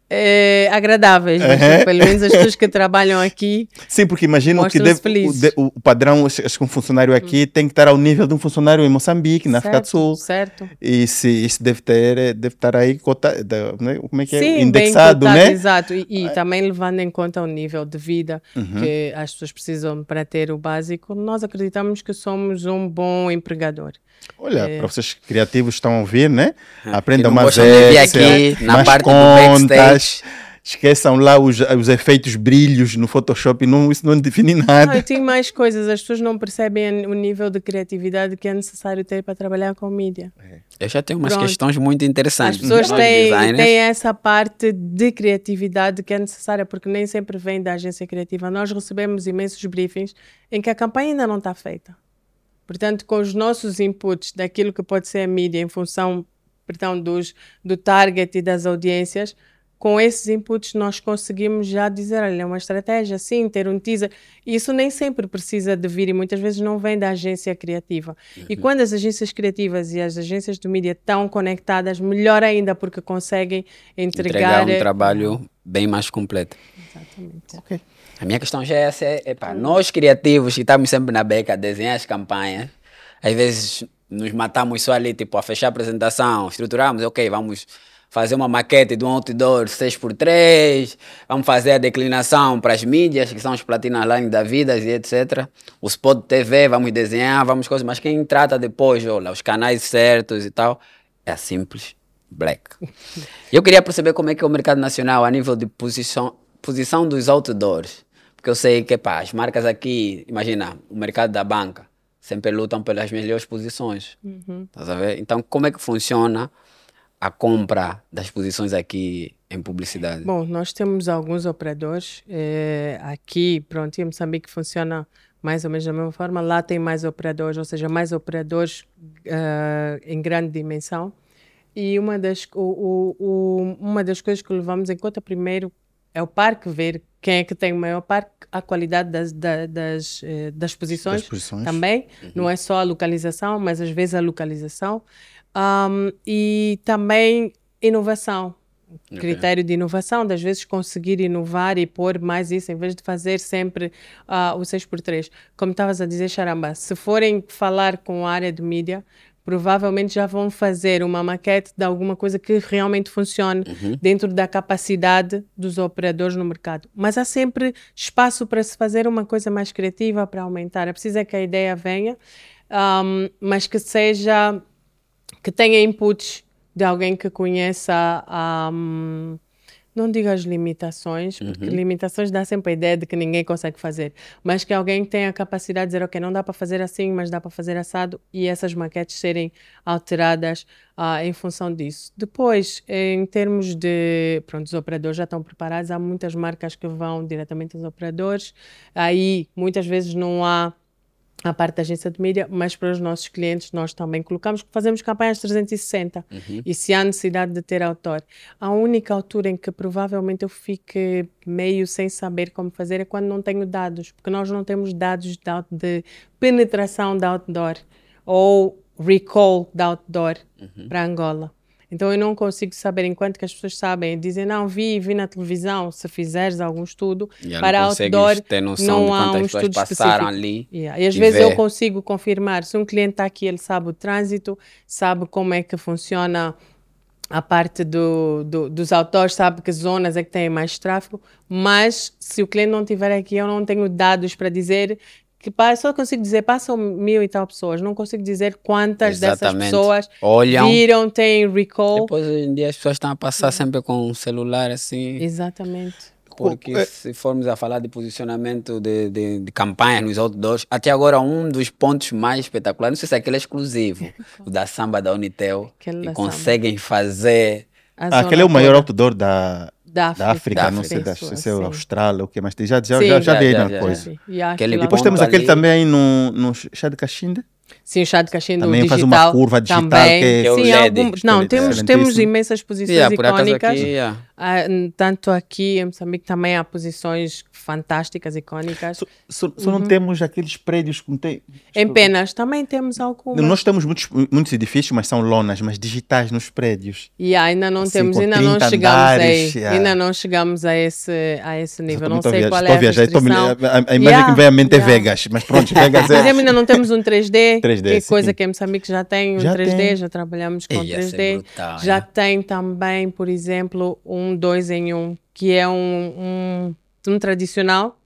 eh, agradáveis. mas. Pelo menos as pessoas que trabalham aqui. Sim, porque imagino que deve, o, de- o padrão, acho que um funcionário aqui tem que estar ao nível de um funcionário em Moçambique, na África do Sul. Certo. E se isso deve ter, eh, deve estar aí cota, da- né? como é que é? Sim, indexado, bem cotado, né? Exato. E, e também levando em conta o nível de vida Uhum. que as pessoas precisam para ter o básico, nós acreditamos que somos um bom empregador. Olha, É. para vocês criativos que estão a ouvir, né? Aprendam não mais na mais parte do contas. Backstage. Esqueçam lá os, os efeitos brilhos no Photoshop, não, isso não define nada. E tem mais coisas, as pessoas não percebem o nível de criatividade que é necessário ter para trabalhar com mídia. Eu já tenho umas Pronto. questões muito interessantes. As pessoas têm, têm essa parte de criatividade que é necessária, porque nem sempre vem da agência criativa. Nós recebemos imensos briefings em que a campanha ainda não está feita. Portanto, com os nossos inputs daquilo que pode ser a mídia em função perdão, dos, do target e das audiências, com esses inputs nós conseguimos já dizer, olha, é uma estratégia, sim, ter um teaser. E isso nem sempre precisa de vir e muitas vezes não vem da agência criativa. E quando as agências criativas e as agências de mídia estão conectadas, melhor ainda, porque conseguem entregar... entregar um trabalho bem mais completo. Exatamente. Ok. A minha questão já é essa, é, nós criativos que estamos sempre na beca a desenhar as campanhas, às vezes nos matamos só ali, tipo, a fechar a apresentação, estruturamos, ok, vamos fazer uma maquete de um outdoor 6x3, vamos fazer a declinação para as mídias, que são os Platina Line da vida e etc. O spot TV, vamos desenhar, vamos coisas, mas quem trata depois, olha, os canais certos e tal, é a simples Black. Eu queria perceber como é que é o mercado nacional a nível de posição, posição dos outdoors. Porque eu sei que pá, as marcas aqui, imagina, o mercado da banca, sempre lutam pelas melhores posições. A ver? Então, como é que funciona a compra das posições aqui em publicidade? Bom, nós temos alguns operadores. eh, aqui, pronto, em Moçambique funciona mais ou menos da mesma forma. Lá tem mais operadores, ou seja, mais operadores eh, em grande dimensão. E uma das, o, o- o- uma das coisas que levamos em conta primeiro é o parque, ver quem é que tem o maior parque, a qualidade das, da- das, eh, das posições, Das posições. também. Não é só a localização, mas às vezes a localização. Ahm, e também inovação. Critério de inovação, das vezes conseguir inovar e pôr mais isso, em vez de fazer sempre ah, o 6x3. Como estavas a dizer, Charamba, se forem falar com a área de mídia, provavelmente já vão fazer uma maquete de alguma coisa que realmente funcione dentro da capacidade dos operadores no mercado. Mas há sempre espaço para se fazer uma coisa mais criativa, para aumentar. É preciso é que a ideia venha, ahm, mas que seja que tenha inputs de alguém que conheça, ahm, não digo as limitações, porque limitações dá sempre a ideia de que ninguém consegue fazer, mas que alguém tenha a capacidade de dizer, ok, não dá para fazer assim, mas dá para fazer assado, e essas maquetes serem alteradas ah, em função disso. Depois, em termos de, pronto, os operadores já estão preparados, há muitas marcas que vão diretamente aos operadores, aí muitas vezes não há a parte da agência de mídia, mas para os nossos clientes nós também colocamos, fazemos campanhas 360 Uhum. e se há necessidade de ter autor. A única altura em que provavelmente eu fique meio sem saber como fazer é quando não tenho dados, porque nós não temos dados de, penetração da outdoor ou recall da outdoor Uhum. para Angola. Então eu não consigo saber, enquanto que as pessoas sabem, dizem, não, vi, vi na televisão, se fizeres algum estudo, para não outdoor ter noção não há um estudo passaram específico. ali Yeah. E às e vezes ver. eu consigo confirmar. Se um cliente está aqui, ele sabe o trânsito, sabe como é que funciona a parte do, do- dos autores, sabe que zonas é que têm mais tráfego, mas se o cliente não estiver aqui, eu não tenho dados para dizer que só consigo dizer passam mil e tal pessoas, não consigo dizer quantas dessas Exatamente. pessoas Olham. viram, têm recall. Depois, hoje em dia, as pessoas estão a passar sempre com um celular assim. Exatamente. Porque É. se formos a falar de posicionamento de, de, de campanhas nos outdoors, até agora um dos pontos mais espetaculares, não sei se aquele é exclusivo, o da samba da Unitel, Aquele que da conseguem fazer. A Ah, aquele é o maior outdoor da, da da África, Da não África. sei da, Penso, se é sim. Austrália ou o que, mas já, já, Sim, já, já já, na coisa. E Aquele Depois temos aquele ali. também aí no, no chá de Caxinde. Sim, o chá de caixinha do Também digital. faz uma curva digital também. que é- Que é o Sim, algum- não, temos, temos imensas posições Yeah, icónicas. aqui, yeah. Ah, tanto aqui em Moçambique também há posições fantásticas, icónicas. Só, só- só não temos aqueles prédios que não tem. Em Penas também temos algumas. Nós temos muitos, muitos edifícios, mas são lonas, mas digitais nos prédios. E ainda não Assim, temos, ainda não 30 chegamos andares, aí. yeah. Ainda não chegamos a esse, a esse nível. Não a sei qual é estou a a viajar, estou a me- restrição. a, a imagem Yeah, que vem à mente yeah. é Vegas, mas pronto, Vegas Por é. exemplo, ainda não temos um 3D, 3D, que é sim. coisa que em Moçambique já tem um Já 3D, tem. já trabalhamos com Ei, esse é 3D. brutal, já é. tem também, por exemplo, um 2 em 1, um, que é um, um, um tradicional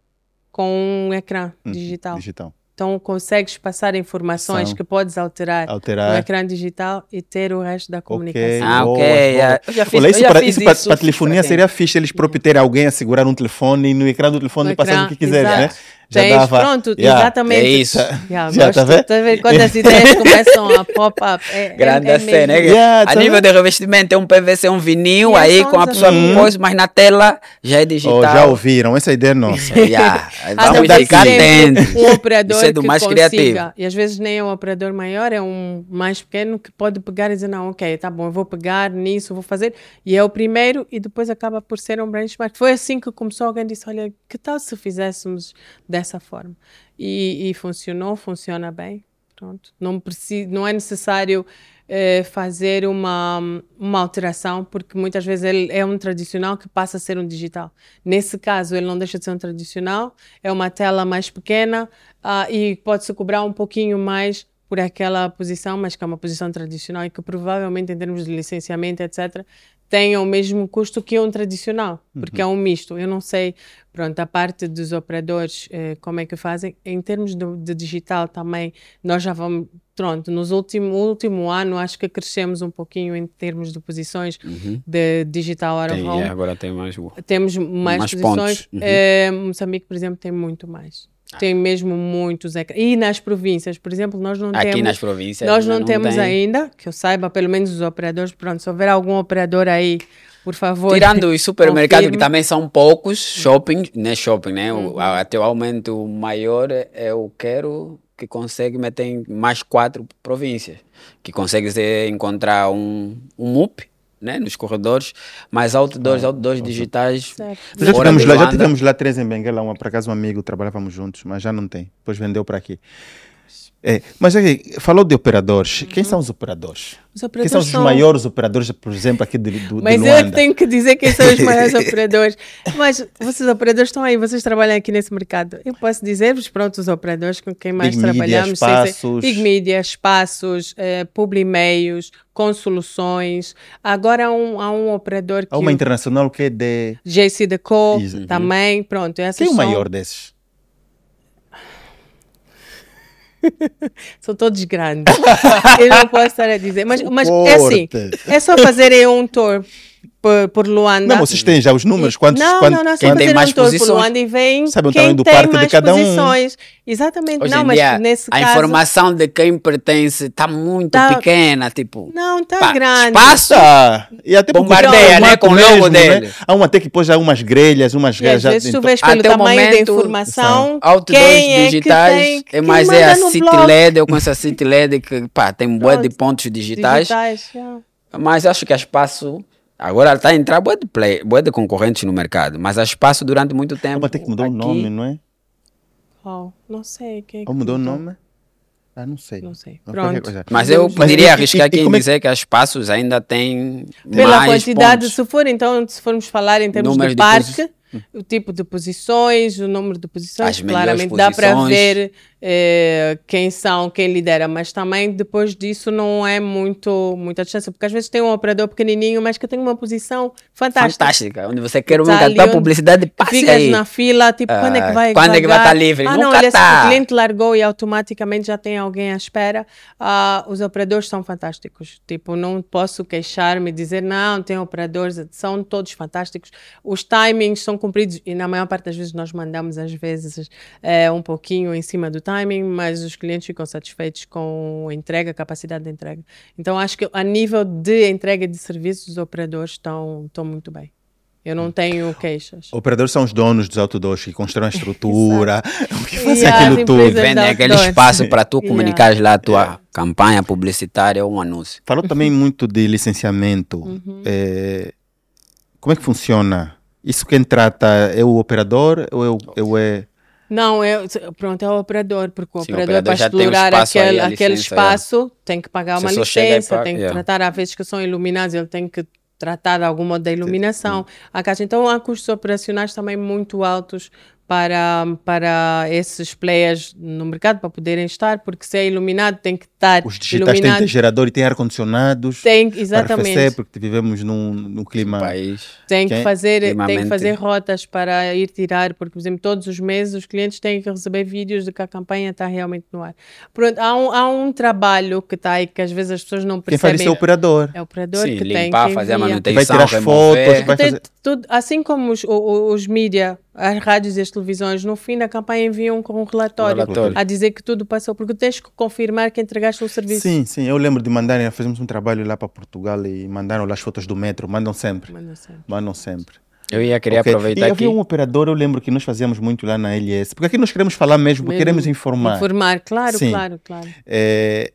com um ecrã Hum, digital. Digital. Então consegues passar informações São. que podes alterar no Alterar. ecrã digital e ter o resto da comunicação. Ah, ok, boa. yeah. Eu já fiz- Olha, eu isso para, fiz isso para, isso, para telefonia para seria fixe eles próprios terem alguém a segurar um telefone e no ecrã do telefone No passar o que quiser, né? Exato. Tens, pronto, Yeah. exatamente. É isso. Yeah, Já gosto, tá vendo? tá vendo? Quando as ideias começam a pop-up. É, Grande é, é cena, mesmo. né? Yeah, a tá nível de revestimento é um PVC, um vinil, Yeah, aí com a pessoa amigos. coisa, mas na tela já é digital. Oh, já ouviram, essa ideia é nossa. Yeah. Vamos ficar atentos. Um operador Isso é do que mais consiga, criativo. e às vezes nem é um operador maior, é um mais pequeno que pode pegar e dizer, não, ok, tá bom, eu vou pegar nisso, vou fazer. E é o primeiro e depois acaba por ser um benchmark. Foi assim que começou, alguém disse, olha, que tal se fizéssemos dessa forma? E, e funcionou, funciona bem. Pronto. Não, preci não é necessário eh, fazer uma, uma alteração, porque muitas vezes ele é um tradicional que passa a ser um digital. Nesse caso, ele não deixa de ser um tradicional, é uma tela mais pequena ah, e pode-se cobrar um pouquinho mais por aquela posição, mas que é uma posição tradicional e que provavelmente, em termos de licenciamento, etc., tenha o mesmo custo que um tradicional, porque é um misto. Eu não sei, pronto, a parte dos operadores, eh, como é que fazem. Em termos do, de digital também, nós já vamos, pronto, nos último, último ano acho que crescemos um pouquinho em termos de posições de digital out Tem, yeah, agora tem mais. Temos mais, Mais posições. Uhum. Eh, Moçambique, por exemplo, tem muito mais. Tem mesmo muitos. E nas províncias, por exemplo, nós não Aqui temos. nas províncias. Nós ainda não, temos tem. ainda, que eu saiba, pelo menos os operadores. Pronto, se houver algum operador aí, por favor. Tirando os supermercados, que também são poucos, shopping, né? Shopping, né? Uhum. O, a- atualmente o maior é, é o Quero, que consegue meter em mais quatro províncias. Que consegue se encontrar um, um MUP, né? Nos corredores, mas outdoors, outdoors digitais. Já tivemos, lá, já Luanda. tivemos lá três em Benguela, uma por acaso um amigo, trabalhávamos juntos, mas já não tem. Depois vendeu para aqui. É, mas aqui, falou de operadores. Quem são os operadores? Os Quem operadores são os são- maiores operadores, por exemplo, aqui de, do, Mas de eu tenho que dizer quem são os maiores operadores. Mas vocês, operadores, estão aí, vocês trabalham aqui nesse mercado. Eu posso dizer-vos, pronto, os operadores com quem mais Big Media, trabalhamos. ser- espaços. Big Media, espaços, eh, Publimeios, com soluções. Agora há um, há um operador que. Há uma internacional que é de. JC Deco também, pronto. Quem é o maior desses? São todos grandes. eu não posso estar a dizer. Mas, mas é assim. É só fazerem um tour por, por Luanda. Não, vocês têm já os números? Quantos, não, quantos, não, nós quem tem mais um tour por posições? Luanda e vem Sabe o quem tamanho do tem parque de mais cada um. posições. Exatamente. Hoje não, mas dia, nesse a caso... informação de quem pertence está muito Tá- pequena, tipo... Não, está grande. Espaço, Tá. E até Bombardeia, o né, com o logo dele. Né? Há um até que pôs já umas grelhas, umas E às já- vezes tu então- vês pelo Até o tamanho da momento, informação outdoors quem é digitais, que tem, é mais é manda a City. LED, eu conheço a City LED que pá, tem um bué de pontos digitais, digitais. yeah. mas acho que há espaço, agora está a entrar bué de, play, bué de concorrentes no mercado, mas há espaço durante muito tempo. Vamos ter que mudar o nome, não é? Oh, não sei. Quem é que Ou mudou o nome? Ah, não sei. Não sei. Pronto. Mas eu poderia arriscar e- e aqui em é- dizer que há espaços ainda tem Pela mais quantidade, pontos. se for então, se formos falar em termos Número de de posi- parque, o tipo de posições, o número de posições, As claramente dá para posições. ver eh, quem são, quem lidera, mas também depois disso não é muito muita distância, porque às vezes tem um operador pequenininho, mas que tem uma posição fantástica. Fantástica, onde você quer Tá uma ali tua onde publicidade, Tu passe ficas aí. na fila, tipo, quando é que Ah, vai quando é que vai estar livre? Ah, não, olha, tá. o cliente largou e automaticamente já tem alguém à espera. Ah, os operadores são fantásticos. Tipo, não posso queixar-me e dizer, não, tem operadores, são todos fantásticos. Os timings são cumpridos e na maior parte das vezes nós mandamos, às vezes, eh, um pouquinho em cima do timing, mas os clientes ficam satisfeitos com a entrega, a capacidade de entrega. Então, acho que a nível de entrega de serviços, os operadores estão, estão muito bem. Eu não tenho queixas. Operadores são os donos dos outdoors que constroem a estrutura, o que fazem aquilo tudo. empresas- Vende da aquele espaço para tu Yeah. comunicares lá a tua campanha publicitária ou um anúncio. Falou também muito de licenciamento. Uhum. É, como é que funciona? Isso quem trata é o operador ou é o, é o- é- Não, é, pronto, é o operador, porque o Sim, operador, operador para explorar aí, aquele, a aquele licença, espaço, tem que pagar Você uma licença, paga, tem que tratar, às vezes que são iluminados, ele tem que tratar de algum modo da iluminação. A caixa. Então, há custos operacionais também muito altos para, para esses players no mercado, para poderem estar, porque se é iluminado, tem que estar os digitais têm, iluminado. têm gerador e têm ar-condicionados Tem, exatamente. arrefecer, porque vivemos num, num clima... País. Tem que, Quem- fazer, tem que fazer rotas para ir tirar, porque, por exemplo, todos os meses os clientes têm que receber vídeos de que a campanha está realmente no ar. Pronto, há um, há um trabalho que está aí que às vezes as pessoas não Quem faz percebem. isso é o operador. É o operador Sim, que tem limpar, que fazer a. Que vai manutenção, tirar as remover. fotos, vai Tem fazer... tudo, assim como os, o- o- os mídia, as rádios e as televisões, no fim da campanha enviam com um relatório, relatório. a dizer que tudo passou, porque tens que confirmar que entregaste o serviço. Sim, sim, eu lembro de mandarem, fizemos um trabalho lá para Portugal e mandaram lá as fotos do metro, mandam sempre, não sei. mandam sempre. Eu ia querer Ok. aproveitar e aqui. havia um operador, eu lembro que nós fazíamos muito lá na LS, porque aqui nós queremos falar mesmo, Mesmo queremos informar. Informar, claro, Sim. claro, claro. É,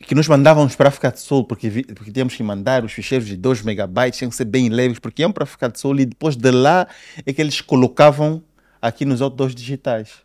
que nos mandávamos para a África do Sul, porque, vi- porque tínhamos que mandar os ficheiros de 2 megabytes, tinham que ser bem leves, porque iam para a África do Sul e depois de lá é que eles colocavam aqui nos outdoors digitais.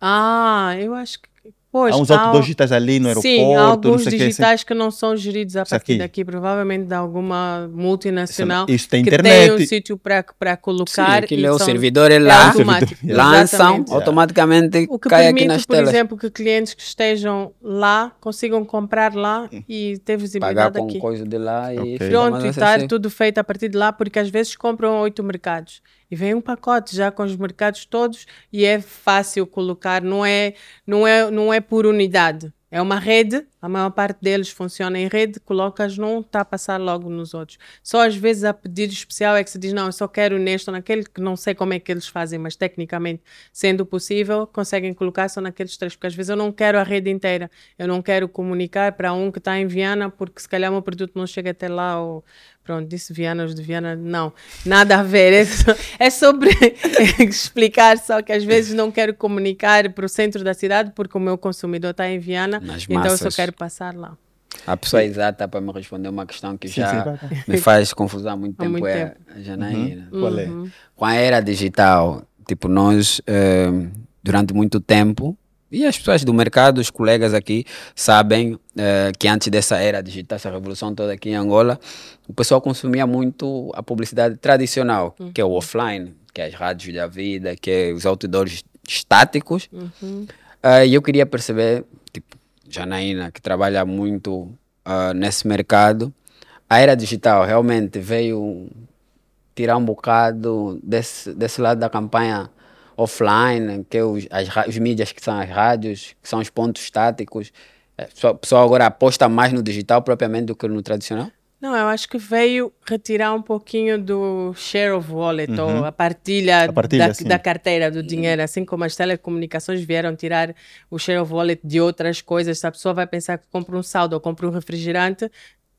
Ah, eu acho que. Pois, há uns há outdoors digitais ali no aeroporto, Sim, há não alguns que, assim. digitais que não são geridos a Isso partir aqui. daqui, provavelmente de alguma multinacional Isso tem que internet. tem um sítio para para Sim, colocar. aquilo e é o são- servidor é é lá, automático. lançam, Exatamente. automaticamente O que cai aqui permite, nas por telas. exemplo, que clientes que estejam lá consigam comprar lá e ter Pagar visibilidade com aqui. coisa de lá e Ok. fica Pronto, e estar tudo feito a partir de lá, porque às vezes compram oito mercados e vem um pacote já com os mercados todos e é fácil colocar, não é, não é, não é por unidade. É uma rede, a maior parte deles funciona em rede, colocas num, está a passar logo nos outros. Só às vezes a pedido especial é que se diz, não, eu só quero neste ou naquele, que não sei como é que eles fazem, mas tecnicamente, sendo possível, conseguem colocar só naqueles três, porque às vezes eu não quero a rede inteira, eu não quero comunicar para um que está em Viana, porque se calhar o meu produto não chega até lá, ou pronto, disse Viana, os de Viana, não, nada a ver, é, é sobre explicar só que às vezes não quero comunicar para o centro da cidade, porque o meu consumidor está em Viana, então eu só massas. Quero passar lá. A pessoa exata para me responder uma questão que Sim, já sim, me faz confusão há muito Há tempo muito é a Janaína. Qual é? Uhum. Com a era digital, tipo, nós, eh, durante muito tempo, e as pessoas do mercado, os colegas aqui, sabem eh, que antes dessa era digital, essa revolução toda aqui em Angola, o pessoal consumia muito a publicidade tradicional, que é o offline, que é as rádios da vida, que é os outdoors estáticos. Ah, E eu queria perceber, Janaína, que trabalha muito ah, nesse mercado, a era digital realmente veio tirar um bocado desse, desse lado da campanha offline, que é os, as, os mídias que são as rádios, que são os pontos estáticos. É, O pessoal agora aposta mais no digital propriamente do que no tradicional? Não, eu acho que veio retirar um pouquinho do share of wallet, uhum. ou a partilha, a partilha da, da, carteira do dinheiro, assim como as telecomunicações vieram tirar o share of wallet de outras coisas. A pessoa vai pensar que compra um saldo ou compra um refrigerante,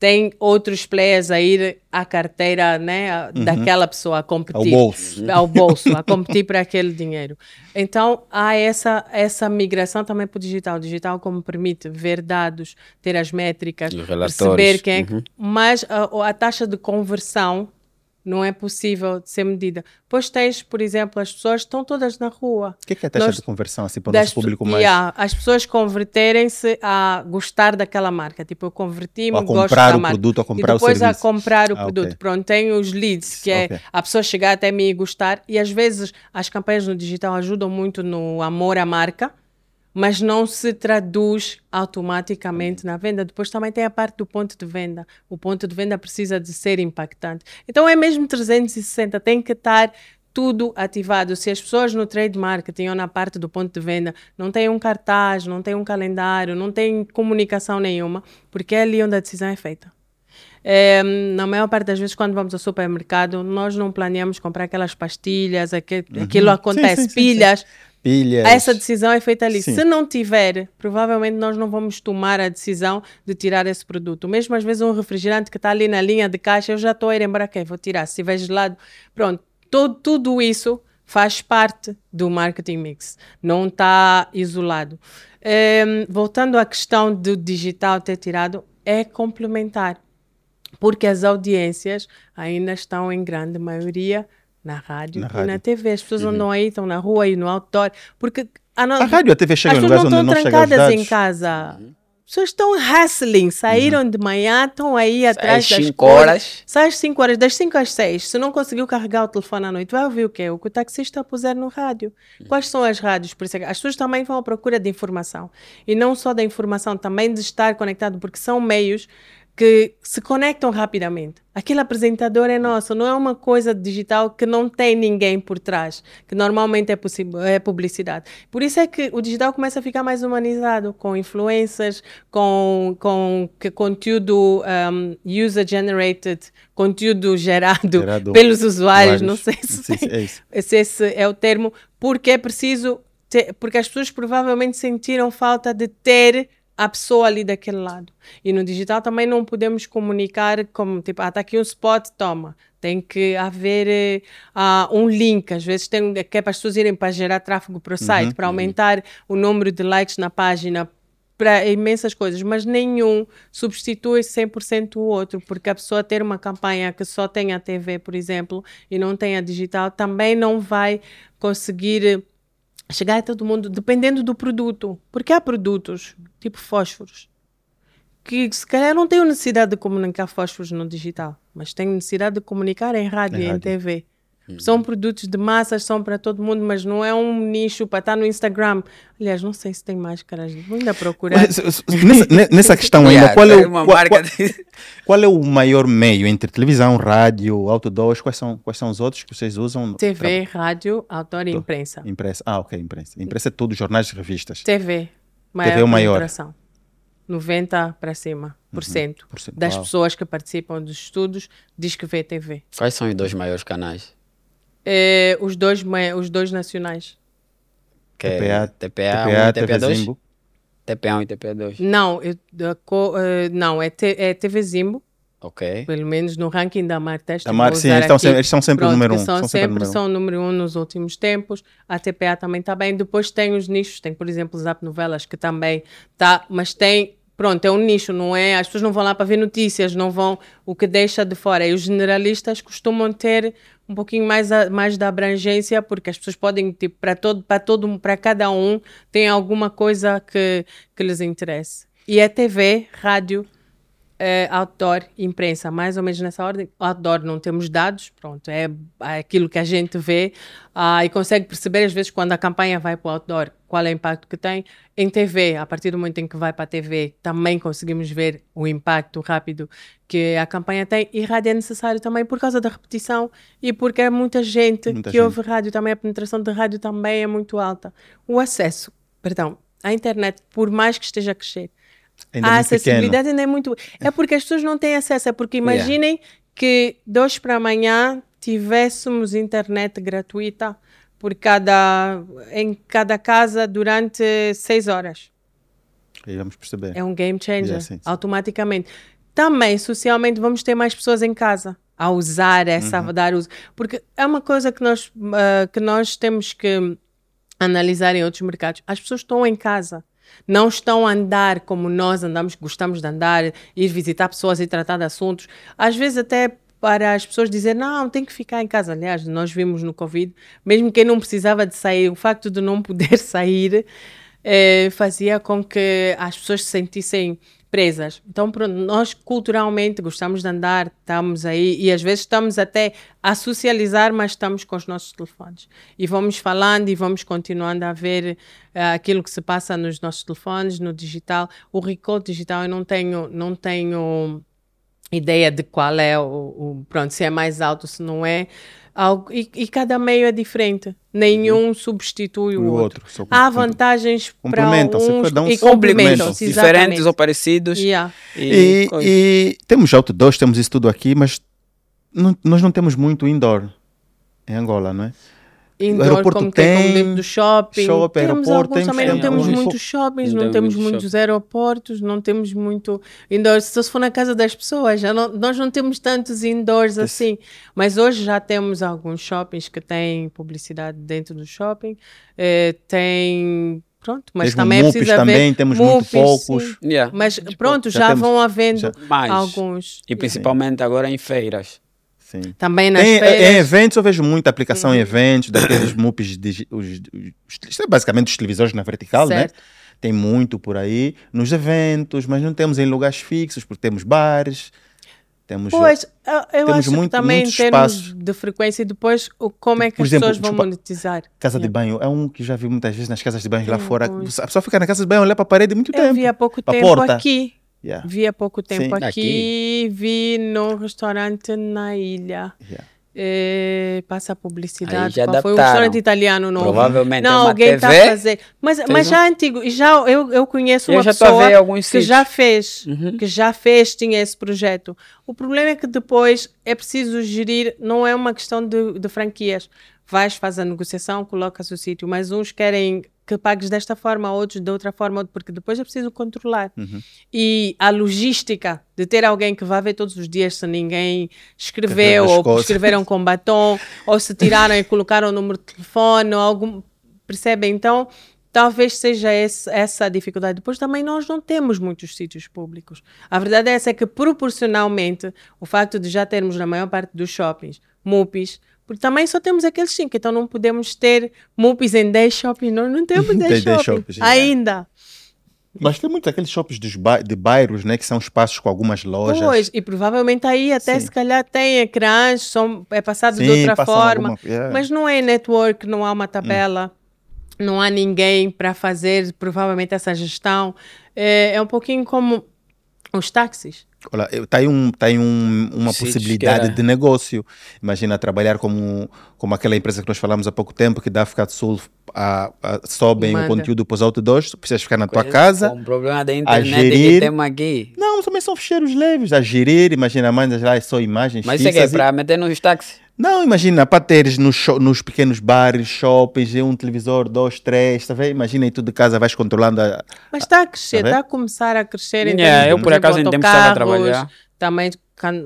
tem outros players a ir à carteira né, uhum. daquela pessoa a competir. Ao bolso. Ao bolso, a competir para aquele dinheiro. Então, há essa, essa migração também para o digital. O digital como permite ver dados, ter as métricas, perceber quem é... Uhum. Mas a, a taxa de conversão não é possível de ser medida. Pois tens, por exemplo, as pessoas estão todas na rua. O que é, que é a taxa Nós, de conversão, assim, para o nosso público mais... Yeah, as pessoas converterem-se a gostar daquela marca. Tipo, eu converti-me, gosto da marca. Produto, a comprar e depois o a comprar o ah, produto. Okay. Pronto, tem os leads, que é okay. a pessoa chegar até mim e gostar. E às vezes as campanhas no digital ajudam muito no amor à marca mas não se traduz automaticamente na venda. Depois também tem a parte do ponto de venda. O ponto de venda precisa de ser impactante. Então é mesmo 360, tem que estar tudo ativado. Se as pessoas no trade marketing ou na parte do ponto de venda não têm um cartaz, não têm um calendário, não têm comunicação nenhuma, porque é ali onde a decisão é feita. É, na maior parte das vezes, quando vamos ao supermercado, nós não planeamos comprar aquelas pastilhas, aquilo, uhum. aquilo acontece, sim, sim, pilhas. Sim, pilhas. Essa decisão é feita ali. Sim. Se não tiver, provavelmente nós não vamos tomar a decisão de tirar esse produto. Mesmo às vezes um refrigerante que está ali na linha de caixa, eu já estou a ir embora, ok, vou tirar. Se tiver gelado, pronto. Todo, tudo isso faz parte do marketing mix. Não está isolado. Um, voltando à questão do digital ter tirado, é complementar. Porque as audiências ainda estão em grande maioria na rádio, na rádio. e na TV. As pessoas uhum. andam aí, estão na rua e no outdoor. Porque a, no... a rádio e a TV chegam em lugares onde não chegam As trancadas em casa. Uhum. As pessoas estão hustling, saíram uhum. de manhã, estão aí atrás das 5 horas. Sai às 5 horas, das 5 às 6. Se não conseguiu carregar o telefone à noite, vai ouvir o quê? O que o taxista puser no rádio. Uhum. Quais são as rádios? Por isso é as pessoas também vão à procura de informação. E não só da informação, também de estar conectado, porque são meios que se conectam rapidamente. Aquele apresentador é nosso, não é uma coisa digital que não tem ninguém por trás, que normalmente é, é publicidade. Por isso é que o digital começa a ficar mais humanizado, com influências, com, com conteúdo um, user-generated, conteúdo gerado, gerado pelos usuários, não sei se, sim, é isso. se esse é o termo, porque é preciso, ter, porque as pessoas provavelmente sentiram falta de ter a pessoa ali daquele lado. E no digital também não podemos comunicar como, tipo, ah, está aqui um spot, toma. Tem que haver uh, um link, às vezes tem, que é para as pessoas irem para gerar tráfego para o site, uhum, para uhum. aumentar uhum. o número de likes na página, para imensas coisas, mas nenhum substitui 100% o outro, porque a pessoa ter uma campanha que só tem a TV, por exemplo, e não tem a digital, também não vai conseguir chegar a todo mundo, dependendo do produto. Porque há produtos, tipo fósforos, que se calhar não tenho necessidade de comunicar fósforos no digital, mas tenho necessidade de comunicar em rádio e em TV. São produtos de massas, são para todo mundo, mas não é um nicho para estar no Instagram. Aliás, não sei se tem máscaras. Vou ainda procurar. nessa, nessa questão ainda, qual é, o, qual, qual, qual, é o maior meio entre televisão, rádio, outdoors? Quais são, quais são os outros que vocês usam? TV, rádio, outdoor e imprensa. Imprensa. Ah, ok, imprensa. Imprensa é tudo, jornais e revistas. TV. Maior TV é o maior. 90 para cima por uhum. cento das Uau. pessoas que participam dos estudos diz que vê TV. Quais são os dois maiores canais? É, os, dois, os dois nacionais. Que é TPA, TPA, TPA 1 e TPA 2? TPA 1 e TPA 2. Não, eu, uh, não é, t, é TV Zimbo. Ok. Pelo menos no ranking da Martest. Da Mar, sim, eles, estão sempre, eles são sempre Pronto, o número um. São, são sempre, número são número um nos últimos tempos. A TPA também está bem. Depois tem os nichos, tem, por exemplo, Zap Novelas, que também está, mas tem pronto, é um nicho, não é? As pessoas não vão lá para ver notícias, não vão, o que deixa de fora. E os generalistas costumam ter um pouquinho mais, a, mais da abrangência, porque as pessoas podem, tipo, para todo, para todo, para cada um, tem alguma coisa que, que lhes interesse. E é TV, rádio, é, outdoor e imprensa, mais ou menos nessa ordem. Outdoor não temos dados, pronto, é, é aquilo que a gente vê ah, e consegue perceber às vezes quando a campanha vai para o outdoor qual é o impacto que tem. Em TV, a partir do momento em que vai para a TV, também conseguimos ver o impacto rápido que a campanha tem. E rádio é necessário também por causa da repetição e porque é muita gente muita que gente. ouve rádio também, a penetração de rádio também é muito alta. O acesso, perdão, à internet, por mais que esteja a crescer, Ainda a muito pequeno. acessibilidade ainda é muito. É porque as pessoas não têm acesso. É porque imaginem que de hoje para amanhã tivéssemos internet gratuita por cada, em cada casa durante seis horas. Aí vamos perceber. É um game changer, Yeah, sim, sim. automaticamente. Também, socialmente, vamos ter mais pessoas em casa a usar essa, Uhum. a dar uso. Porque é uma coisa que nós, ah, que nós temos que analisar em outros mercados. As pessoas estão em casa. Não estão a andar como nós andamos, gostamos de andar, ir visitar pessoas e tratar de assuntos. Às vezes até para as pessoas dizer não, tem que ficar em casa. Aliás, nós vimos no Covid, mesmo quem não precisava de sair, o facto de não poder sair eh, fazia com que as pessoas se sentissem presas. Então, nós culturalmente gostamos de andar, estamos aí e às vezes estamos até a socializar, mas estamos com os nossos telefones. E vamos falando e vamos continuando a ver eh, aquilo que se passa nos nossos telefones, no digital. O recall digital eu não tenho, não tenho ideia de qual é o, o- pronto, se é mais alto, se não é. Algo, e, e cada meio é diferente. Nenhum substitui o, O outro. outro, Há vantagens para complementam-se, uns cada um e complementam. Diferentes ou parecidos. Yeah. E, coisa. e temos outdoors, temos isso tudo aqui, mas não- nós não temos muito indoor em Angola, não é? Indoor, aeroporto como, é, como tem, dentro do shopping. shopping, temos aeroporto, alguns temos- também, não tem temos alguns. muitos shoppings, Não não, tem temos muitos muitos aeroportos, não temos muito indoors. Se for na casa das pessoas, já não, nós não temos tantos indoors assim. Mas hoje já temos alguns shoppings que têm publicidade dentro do shopping. Eh, tem. Pronto, mas Mesmo também é MUPs preciso também, haver temos muito MUPs, poucos. sim. Yeah. Mas pronto, já já, temos- vão havendo já- alguns. E principalmente agora em feiras. Sim. Também nas Tem, feiras. em eventos eu vejo muita aplicação em eventos, daqueles MUPs, os, é basicamente os televisores na vertical, Certo. né? Tem muito por aí, nos eventos, mas não temos em lugares fixos, porque temos bares, temos... Pois, eu, eu temos acho muito- que também em muitos termos espaços. de frequência e depois o, como é que Por as exemplo, pessoas vão desculpa, monetizar. Casa de Yeah. banho é um que já vi muitas vezes nas casas de banho lá fora. alguns. A pessoa fica na casa de banho, olha para a parede muito Eu tempo. vi há pouco tempo porta. aqui. Yeah, Vi há pouco tempo Sim. aqui, vi no restaurante na ilha. yeah. Eh, passa a publicidade. Foi um restaurante italiano novo. Provavelmente Não, é uma alguém está a fazer. Mas, mas já é antigo. Já eu, eu conheço Eu uma pessoa que sítios. já fez. Uhum. Que já fez, tinha esse projeto. O problema é que depois é preciso gerir, não é uma questão de, de franquias. Vais, faz a negociação, colocas o sítio, mas uns querem que pagues desta forma, outros de outra forma, porque depois é preciso controlar. Uhum. E a logística de ter alguém que vá ver todos os dias se ninguém escreveu, ou coisas. escreveram com batom, ou se tiraram e colocaram o número de telefone, ou algum. Percebe? Então, talvez seja esse- essa a dificuldade. Depois também nós não temos muitos sítios públicos. A verdade é essa é que proporcionalmente o facto de já termos na maior parte dos shoppings MUPIs, porque também só temos aqueles cinco, então não podemos ter MUPIs em 10 shoppings, nós não temos 10 Tem 10 shoppings shoppings, yeah. ainda. Mas tem muitos aqueles shoppings dos ba- de bairros, né? Que são espaços com algumas lojas. Pois, e provavelmente aí até Sim. se calhar tem ecrãs, são, é passado de Sim, outra passam forma, alguma- yeah. mas não é network, não há uma tabela, não há ninguém para fazer provavelmente essa gestão. É, é um pouquinho como os táxis. Olha, eu- tá aí, um, tá aí um, uma possibilidade de negócio. Imagina trabalhar como, como aquela empresa que nós falamos há pouco tempo, que da África do Sul a, a, sobem Manda. o conteúdo para os outdoors, tu precisas ficar na tua Com- casa. Com o problema da internet gerir. que temos aqui. Não, também são ficheiros leves, a gerir, imagina, mandas lá é só imagens Mas isso é que é para meter nos táxis. Não, imagina, para teres nos, pequenos bares, shoppings, um televisor, dois, três, tá vendo? Imagina aí tu de casa vais controlando a... Mas está a crescer, Tá está a começar a crescer. em Yeah, termos eu de, por acaso em tempos estava a trabalhar. Também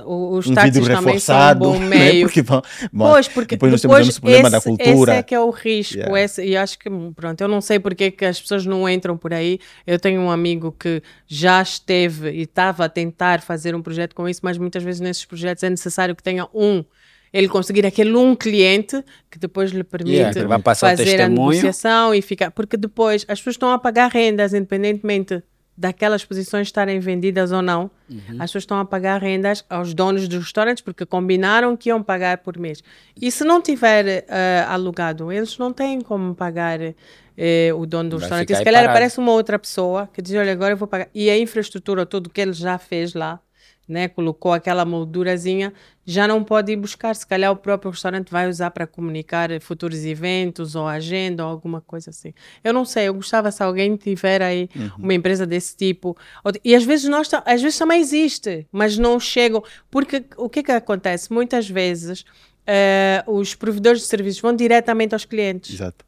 os um táxis também são um bom né? meio. Porque, bom, Pois, porque depois depois, nós temos o problema da esse, cultura. Esse é que é o risco. Yeah. Esse, e acho que, pronto, eu não sei porque é que as pessoas não entram por aí. Eu tenho um amigo que já esteve e estava a tentar fazer um projeto com isso, mas muitas vezes nesses projetos é necessário que tenha um. Ele conseguir aquele um cliente que depois lhe permite Yeah, fazer a negociação e ficar. Porque depois as pessoas estão a pagar rendas, independentemente daquelas posições estarem vendidas ou não. As pessoas estão a pagar rendas aos donos dos restaurantes porque combinaram que iam pagar por mês. E se não tiver eh, alugado, eles não têm como pagar eh, o dono do Vai restaurante. E se calhar parado. aparece uma outra pessoa que diz: Olha, agora eu vou pagar. E a infraestrutura, tudo que ele já fez lá, né, colocou aquela moldurazinha, já não pode ir buscar. Se calhar o próprio restaurante vai usar para comunicar futuros eventos ou agenda ou alguma coisa assim. Eu não sei, eu gostava se alguém tiver aí uhum. uma empresa desse tipo. E às vezes nós, às vezes também existe, mas não chegam. Porque o que que acontece? Muitas vezes uh, os provedores de serviços vão diretamente aos clientes. Exato.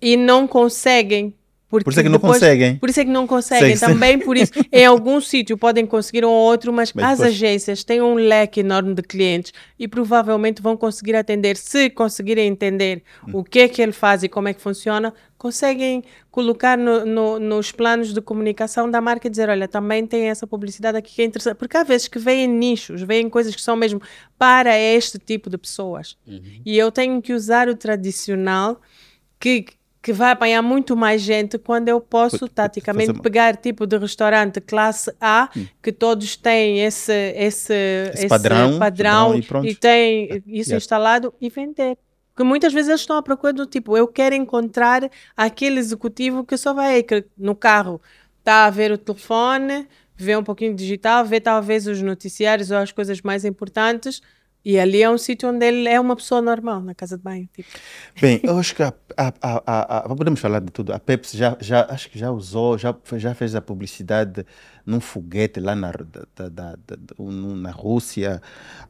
E não conseguem porque por isso é que não conseguem. Por isso é que não conseguem. Sei, Também por isso, em algum sítio podem conseguir um ou outro, mas, mas as depois... agências têm um leque enorme de clientes e provavelmente vão conseguir atender, se conseguirem entender hum. o que é que ele faz e como é que funciona, conseguem colocar no, no, nos planos de comunicação da marca e dizer, olha, também tem essa publicidade aqui que é interessante. Porque há vezes que vêm nichos, vêm coisas que são mesmo para este tipo de pessoas. Uhum. E eu tenho que usar o tradicional que que vai apanhar muito mais gente quando eu posso, taticamente, fazer... pegar tipo de restaurante classe A, hum. que todos têm esse, esse, esse, esse padrão, padrão, padrão, e, e têm isso yeah. instalado e vender. Porque muitas vezes eles estão à procura do tipo, eu quero encontrar aquele executivo que só vai no carro, está a ver o telefone, vê um pouquinho digital, vê talvez os noticiários ou as coisas mais importantes, e ali é um sítio onde ele é uma pessoa normal, na casa de banho. Tipo. Bem, eu acho que a, a, a, a, podemos falar de tudo. A Pepsi já, já, acho que já usou, já, já fez a publicidade num foguete lá na, da, da, da, na Rússia.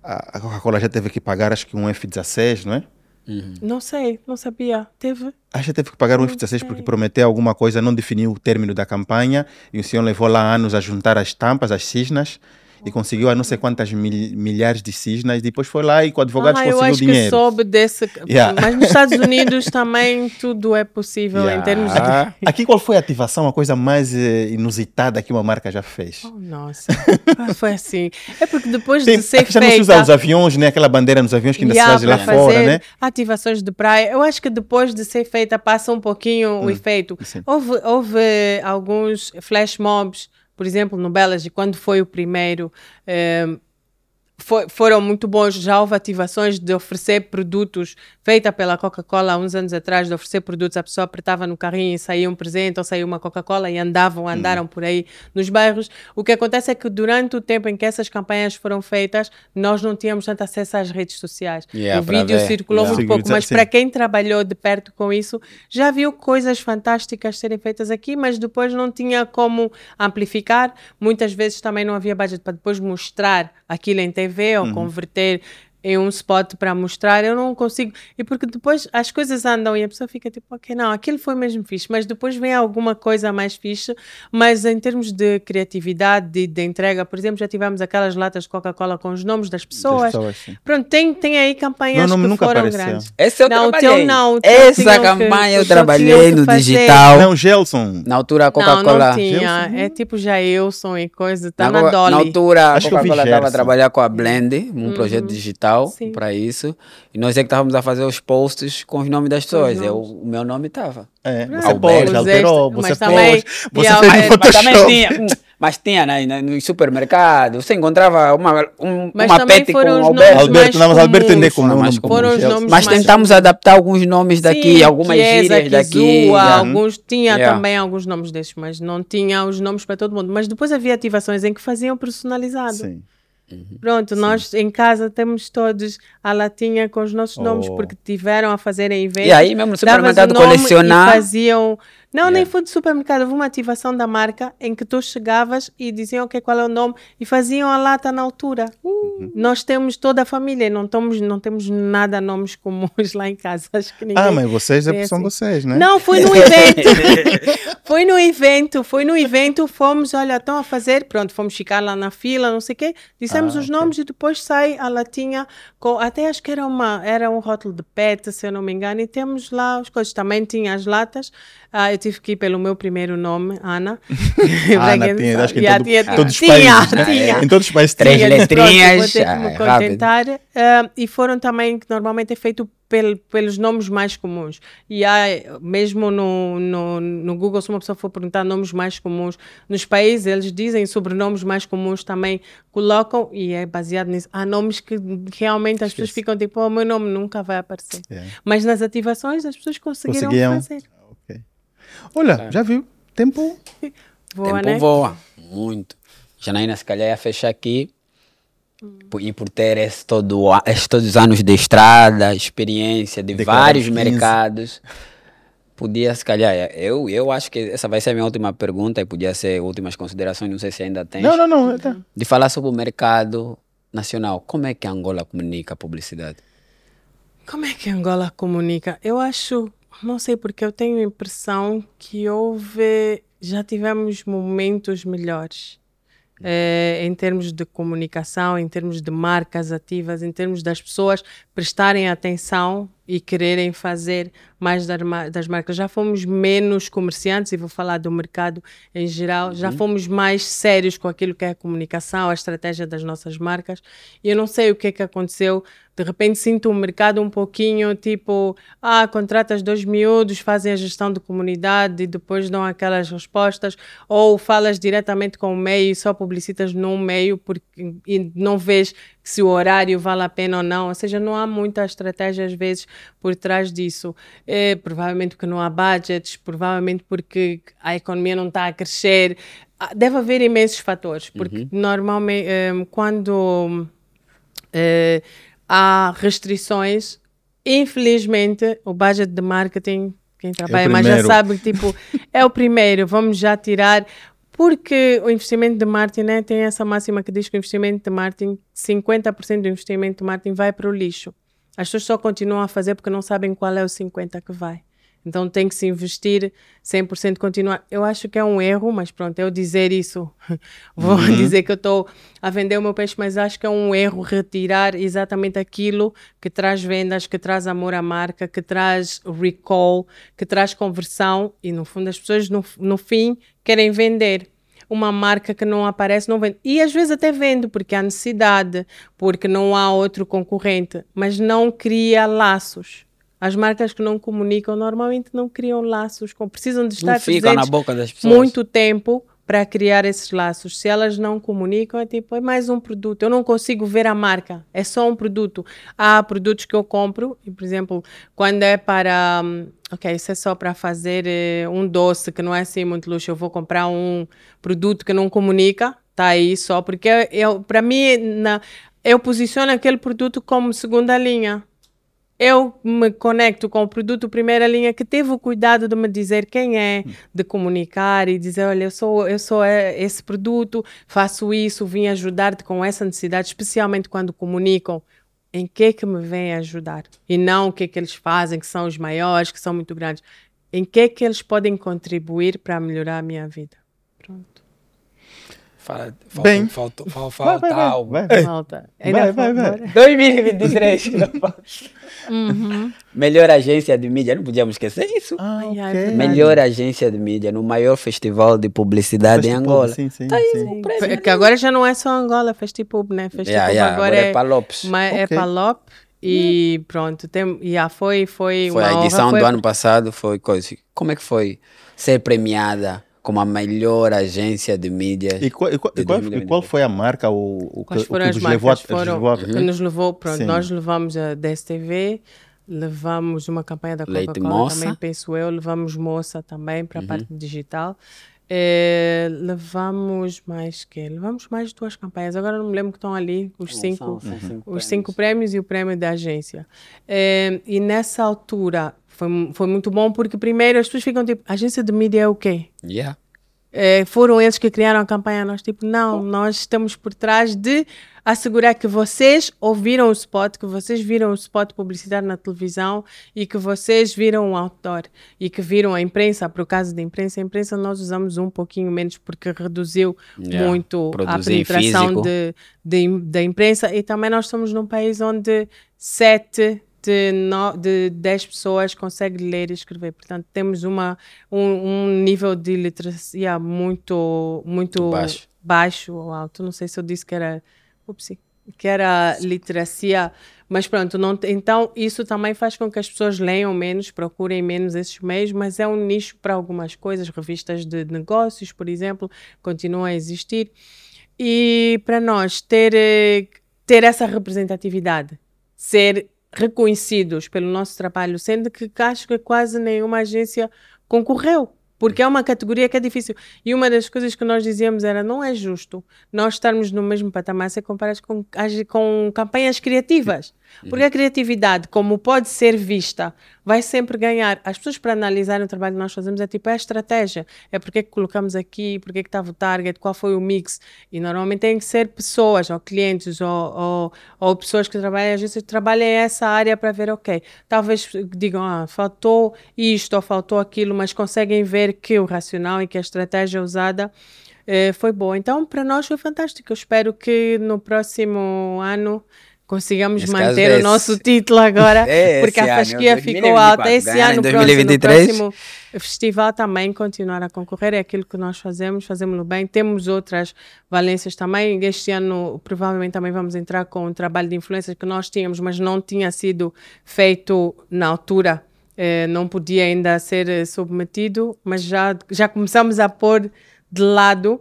A Coca-Cola já teve que pagar, acho que um F-16, não é? Uhum. Não sei, não sabia. Teve? Acho que teve que pagar um F-16 porque prometeu alguma coisa, não definiu o término da campanha e o senhor levou lá anos a juntar as tampas, as cisnas e conseguiu a não sei quantas mil, milhares de cisnas. Depois foi lá e com advogados ah, conseguiu dinheiro. Eu acho que soube desse. Yeah. Mas nos Estados Unidos também tudo é possível yeah. em termos de. Aqui, aqui, qual foi a ativação, a coisa mais uh, inusitada que uma marca já fez? Oh, nossa, ah, foi assim. É porque depois Tem, de ser aqui já feita... não se usa os aviões, né? Aquela bandeira nos aviões que ainda yeah, se faz lá fora, né? Ativações de praia. Eu acho que depois de ser feita passa um pouquinho hum, o efeito. Houve, houve alguns flash mobs por exemplo, no Belage, quando foi o primeiro, eh, foi, foram muito bons. Já houve ativações de oferecer produtos, feita pela Coca-Cola há uns anos atrás, de oferecer produtos. A pessoa apertava no carrinho e saía um presente ou saía uma Coca-Cola e andavam, andaram hum. por aí nos bairros. O que acontece é que durante o tempo em que essas campanhas foram feitas, nós não tínhamos tanto acesso às redes sociais. Yeah, o vídeo ver. circulou yeah. muito pouco, mas para quem trabalhou de perto com isso, já viu coisas fantásticas serem feitas aqui, mas depois não tinha como amplificar. Muitas vezes também não havia budget para depois mostrar aquilo em TV ou uhum. converter em um spot para mostrar, eu não consigo. E porque depois as coisas andam e a pessoa fica tipo, ok, não, aquilo foi mesmo fixe, mas depois vem alguma coisa mais fixe. Mas em termos de criatividade, de, de entrega, por exemplo, já tivemos aquelas latas de Coca-Cola com os nomes das pessoas. Pessoas Pronto, tem, tem aí campanhas não, não, que foram apareceu. grandes. Esse eu não, trabalhei. Teu não, Essa campanha que, eu trabalhei no digital. Não, Gelson. Na altura a Coca-Cola. Não, não tinha. Gelson. É tipo Jailson e coisa. Tá na, na Dolly. Na altura a Coca-Cola estava a trabalhar com a Blend, um uhum. projeto digital para isso. E nós é que estávamos a fazer os posts com os nomes das pessoas. Eu, o meu nome estava. É, você pode, alterou, você mas também, Você fez no Photoshop. Mas também tinha, hum, mas tinha né, no supermercado, você encontrava uma, um, mas uma pet com Alberto. Alberto, não, mas Alberto ainda com mais Mas tentamos adaptar alguns nomes daqui, Sim, algumas gírias daqui. Zua, alguns, tinha yeah. também alguns nomes desses, mas não tinha os nomes para todo mundo. Mas depois havia ativações em que faziam personalizado. Sim. Uhum. Pronto, Sim. nós em casa temos todos a latinha com os nossos oh. nomes, porque tiveram a fazerem eventos. E aí mesmo no supermercado colecionar. faziam não, yeah. nem foi de supermercado. Houve uma ativação da marca em que tu chegavas e diziam okay, qual é o nome e faziam a lata na altura. Uhum. Nós temos toda a família, não, não temos nada nomes comuns lá em casa. Acho que ninguém ah, mas vocês é, são assim. vocês, né? Não, foi no evento. foi no evento, foi no evento. Fomos, olha, estão a fazer, pronto, fomos ficar lá na fila, não sei o quê. Dissemos ah, os okay. nomes e depois sai a latinha com, até acho que era, uma, era um rótulo de pet, se eu não me engano, e temos lá as coisas. Também tinha as latas. Ah, eu tive que ir pelo meu primeiro nome, Ana. Ana, tinha, acho que em todo, todos os países. Tinha, né? tinha. Em todos os países Três letrinhas. Vou ter que me ah, contentar. Uh, e foram também, que normalmente é feito pel, pelos nomes mais comuns. E há, mesmo no, no, no Google, se uma pessoa for perguntar nomes mais comuns, nos países eles dizem sobrenomes mais comuns também, colocam, e é baseado nisso. Há nomes que realmente as pessoas ficam tipo, o oh, meu nome nunca vai aparecer. Yeah. Mas nas ativações as pessoas conseguiram Conseguiam. fazer. Olha, é. já viu? Tempo. Voa, Tempo né? voa. Muito. Janaína, se calhar, ia fechar aqui e por ter esse todo, esses todos os anos de estrada, experiência de Declarar vários 15. mercados, podia, se calhar, é, eu, eu acho que essa vai ser a minha última pergunta e podia ser últimas considerações, não sei se ainda tem. Não, não, não. tá. De falar sobre o mercado nacional. Como é que a Angola comunica a publicidade? Como é que Angola comunica? Eu acho, não sei porque eu tenho a impressão que houve, já tivemos momentos melhores. Eh, em termos de comunicação, em termos de marcas ativas, em termos das pessoas prestarem atenção e quererem fazer mais das ma- das marcas. Já fomos menos comerciantes, e vou falar do mercado em geral, já fomos mais sérios com aquilo que é a comunicação, a estratégia das nossas marcas. E eu não sei o que é que aconteceu. De repente sinto o mercado um pouquinho tipo, ah, contratas dois miúdos, fazem a gestão de comunidade e depois dão aquelas respostas, ou falas diretamente com o meio e só publicitas num meio porque, e não vês se o horário vale a pena ou não. Ou seja, não há muita estratégia às vezes por trás disso. É, provavelmente porque não há budgets, provavelmente porque a economia não está a crescer. Ah, Deve haver imensos fatores, porque normalmente eh, quando eh, há restrições, infelizmente o budget de marketing, quem trabalha mais já sabe, tipo, é o primeiro, vamos já tirar. Porque o investimento de marketing né, tem essa máxima que diz que o investimento de marketing, 50% do investimento de marketing vai para o lixo. As pessoas só continuam a fazer porque não sabem qual é o 50% que vai. Então tem que se investir 100% continuar. Eu acho que é um erro, mas pronto, eu dizer isso, vou dizer que eu estou a vender o meu peixe, mas acho que é um erro retirar exatamente aquilo que traz vendas, que traz amor à marca, que traz recall, que traz conversão e no fundo as pessoas no, no fim querem vender uma marca que não aparece, não vende. E às vezes até vende, porque há necessidade, porque não há outro concorrente, mas não cria laços. As marcas que não comunicam normalmente não criam laços, com- precisam de estar Não fica na boca das pessoas. muito tempo para criar esses laços. Se elas não comunicam, é tipo, é mais um produto. Eu não consigo ver a marca, é só um produto. Há produtos que eu compro, e, por exemplo, quando é para. hum, Ok, isso é só para fazer eh, um doce que não é assim muito luxo. Eu vou comprar um produto que não comunica, tá aí só, porque eu, para mim, na, eu posiciono aquele produto como segunda linha eu me conecto com o produto primeira linha que teve o cuidado de me dizer quem é, de comunicar e dizer, olha, eu sou, eu sou eh, esse produto, faço isso, vim ajudar-te com essa necessidade, especialmente quando comunicam em que que me vem ajudar e não o que que eles fazem, que são os maiores, que são muito grandes. Em que que eles podem contribuir para melhorar a minha vida. Fala, falta, Bem. falta, falta, Vai, vai, falta vai, algo. vai. Malta. Vai, vai, vai. bora? 2023. Melhor agência de mídia, não podíamos esquecer isso. Ah, Ai, ai, ok. verdade. Melhor agência de mídia no maior festival de publicidade em Festival, Angola. Sim, sim, Tá sim. um prêmio. Porque agora já não é só Angola, Festipub, né? Festipub Yeah, yeah, agora, agora é é para Lopes. Mas é Ok. para Lop e pronto, tem, yeah, foi, foi, Foi uma a honra, edição foi- do ano passado, foi coisa. Como é que foi ser premiada como a melhor agência de mídia? E qual, e qual- de e qual- e 2023? qual foi a marca, o, o, que, o que as vos levou a? Foram, levou a- que nos levou, pronto, Sim. nós levamos a DSTV, levamos uma campanha da Coca-Cola também, penso eu, levamos Moça também para a Uhum. parte digital. Eh, levamos mais que Levamos mais duas campanhas. Agora não me lembro que estão ali os São- cinco, são cinco os cinco prêmios e o prêmio da agência. Eh, e nessa altura foi, foi muito bom porque primeiro as pessoas ficam tipo, agência de mídia é o quê? Yeah. Eh, foram eles que criaram a campanha. Nós, tipo, não, nós estamos por trás de assegurar que vocês ouviram o spot, que vocês viram o spot publicitário na televisão e que vocês viram o outdoor e que viram a imprensa. O caso da imprensa, a imprensa nós usamos um pouquinho menos porque reduziu Yeah. muito a Produzir em penetração de, de, da imprensa e também nós estamos num país onde sete de, no, de 10 pessoas conseguem ler e escrever. Portanto, temos uma, um, um nível de literacia muito, muito Baixo. baixo ou alto. Não sei se eu disse que era, upsi, que era literacia, mas pronto, não, então isso também faz com que as pessoas leiam menos, procurem menos esses meios, mas é um nicho para algumas coisas. Revistas de negócios, por exemplo, continuam a existir. E para nós ter, eh, ter essa representatividade, ser reconhecidos pelo nosso trabalho, sendo que acho que quase nenhuma agência concorreu. Porque é uma categoria que é difícil. E uma das coisas que nós dizíamos era: não é justo nós estarmos no mesmo patamar ser comparados com, com campanhas criativas. Porque a criatividade, como pode ser vista, vai sempre ganhar. As pessoas, para analisarem o trabalho que nós fazemos, é tipo: é a estratégia. É porque é que colocamos aqui, porque é que estava o target, qual foi o mix. E normalmente tem que ser pessoas, ou clientes, ou, ou, ou pessoas que trabalham, às vezes trabalham essa área para ver, ok, talvez digam: ah, faltou isto ou faltou aquilo, mas conseguem ver que o racional e que a estratégia usada eh, foi boa. Então, para nós foi fantástico. Eu espero que no próximo ano consigamos Nesse manter o nosso título agora, é porque a fasquia ficou alta. Esse ano, 2023. próximo festival também continuar a concorrer, é aquilo que nós fazemos, fazemos bem. Temos outras valências também. Este ano, provavelmente, também vamos entrar com um trabalho de influência que nós tínhamos, mas não tinha sido feito na altura. Eh, não podia ainda ser eh, submetido, mas já, já começamos a pôr de lado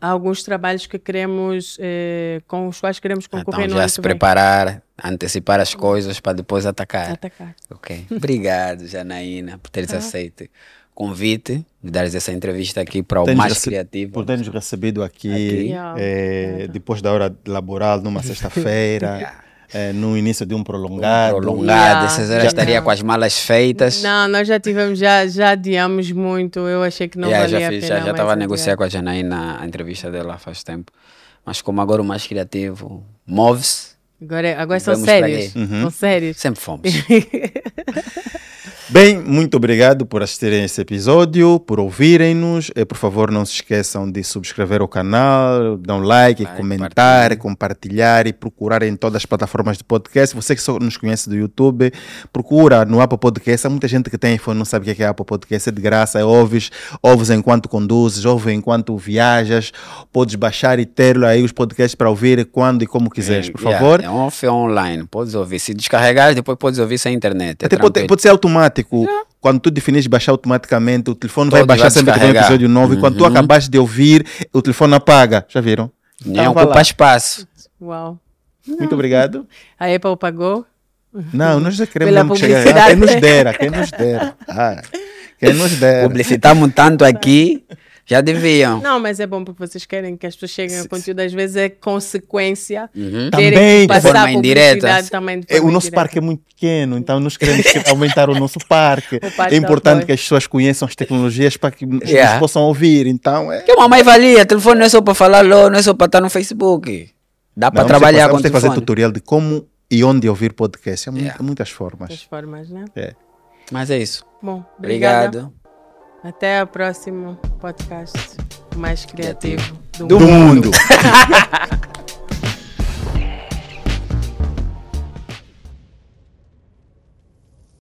alguns trabalhos que queremos, eh, com os quais queremos concorrer então, já se preparar, antecipar as coisas para depois atacar. Atacar. Ok. Obrigado, Janaína, por teres ah. aceito o convite de dares essa entrevista aqui para o Mais Criativo. Por termos recebido aqui, aqui. Eh, depois da hora laboral, numa sexta-feira. É, no início de um prolongado. Um prolongado, yeah. já, estaria com as malas feitas. Não, nós já tivemos, já, já adiamos muito. Eu achei que não yeah, valia já fiz, a pena. Já estava a negociar com a Janaína a entrevista dela faz tempo. Mas como agora o mais criativo move-se. Agora, agora são sérios. Uhum. São sérios. Sempre fomos. Bem, muito obrigado por assistirem esse episódio, por ouvirem-nos. Eh, por favor, não se esqueçam de subscrever o canal, dar um like, like comentar, compartilhar e procurar em todas as plataformas de podcast. Você que só nos conhece do YouTube, procura no Apple Podcast. Há muita gente que tem iPhone não sabe o que é Apple Podcast, é de graça, é ouves, ouves enquanto conduzes, ouves enquanto viajas. Podes baixar e ter aí os podcasts para ouvir quando e como quiseres, por yeah, favor. É off online, podes ouvir. Se descarregar, depois podes ouvir sem internet. É Até pode, pode ser automático automático. É. Quando tu definis baixar automaticamente, o telefone vai baixar vai sempre que tem um episódio novo. Uhum. E quando tu uhum. acabaste de ouvir, o telefone apaga. Já viram? Nem então, ocupa espaço. Uau. Muito obrigado. A Apple pagou? Não, nós já queremos mesmo chegar. Ah, quem nos dera, quem nos dera. Ah, quem nos dera. Publicitamos tanto aqui. Já deviam. Não, mas é bom porque vocês querem que as pessoas cheguem ao conteúdo, às vezes é consequência. Uhum. Também, de forma indireta. Também de forma é, o nosso indireta. parque é muito pequeno, então nós queremos aumentar o nosso parque. O parque é importante que as pessoas conheçam as tecnologias para que yeah. nos possam ouvir. Então, é... Que é uma mais-valia. O telefone não é só para falar não é só para estar no Facebook. Dá para trabalhar com o telefone. Vamos fazer tutorial de como e onde ouvir podcast. Há yeah. muitas formas. Muitas formas, né? É. Mas é isso. Bom, obrigada. obrigado. Até o próximo podcast mais criativo do, do mundo. mundo.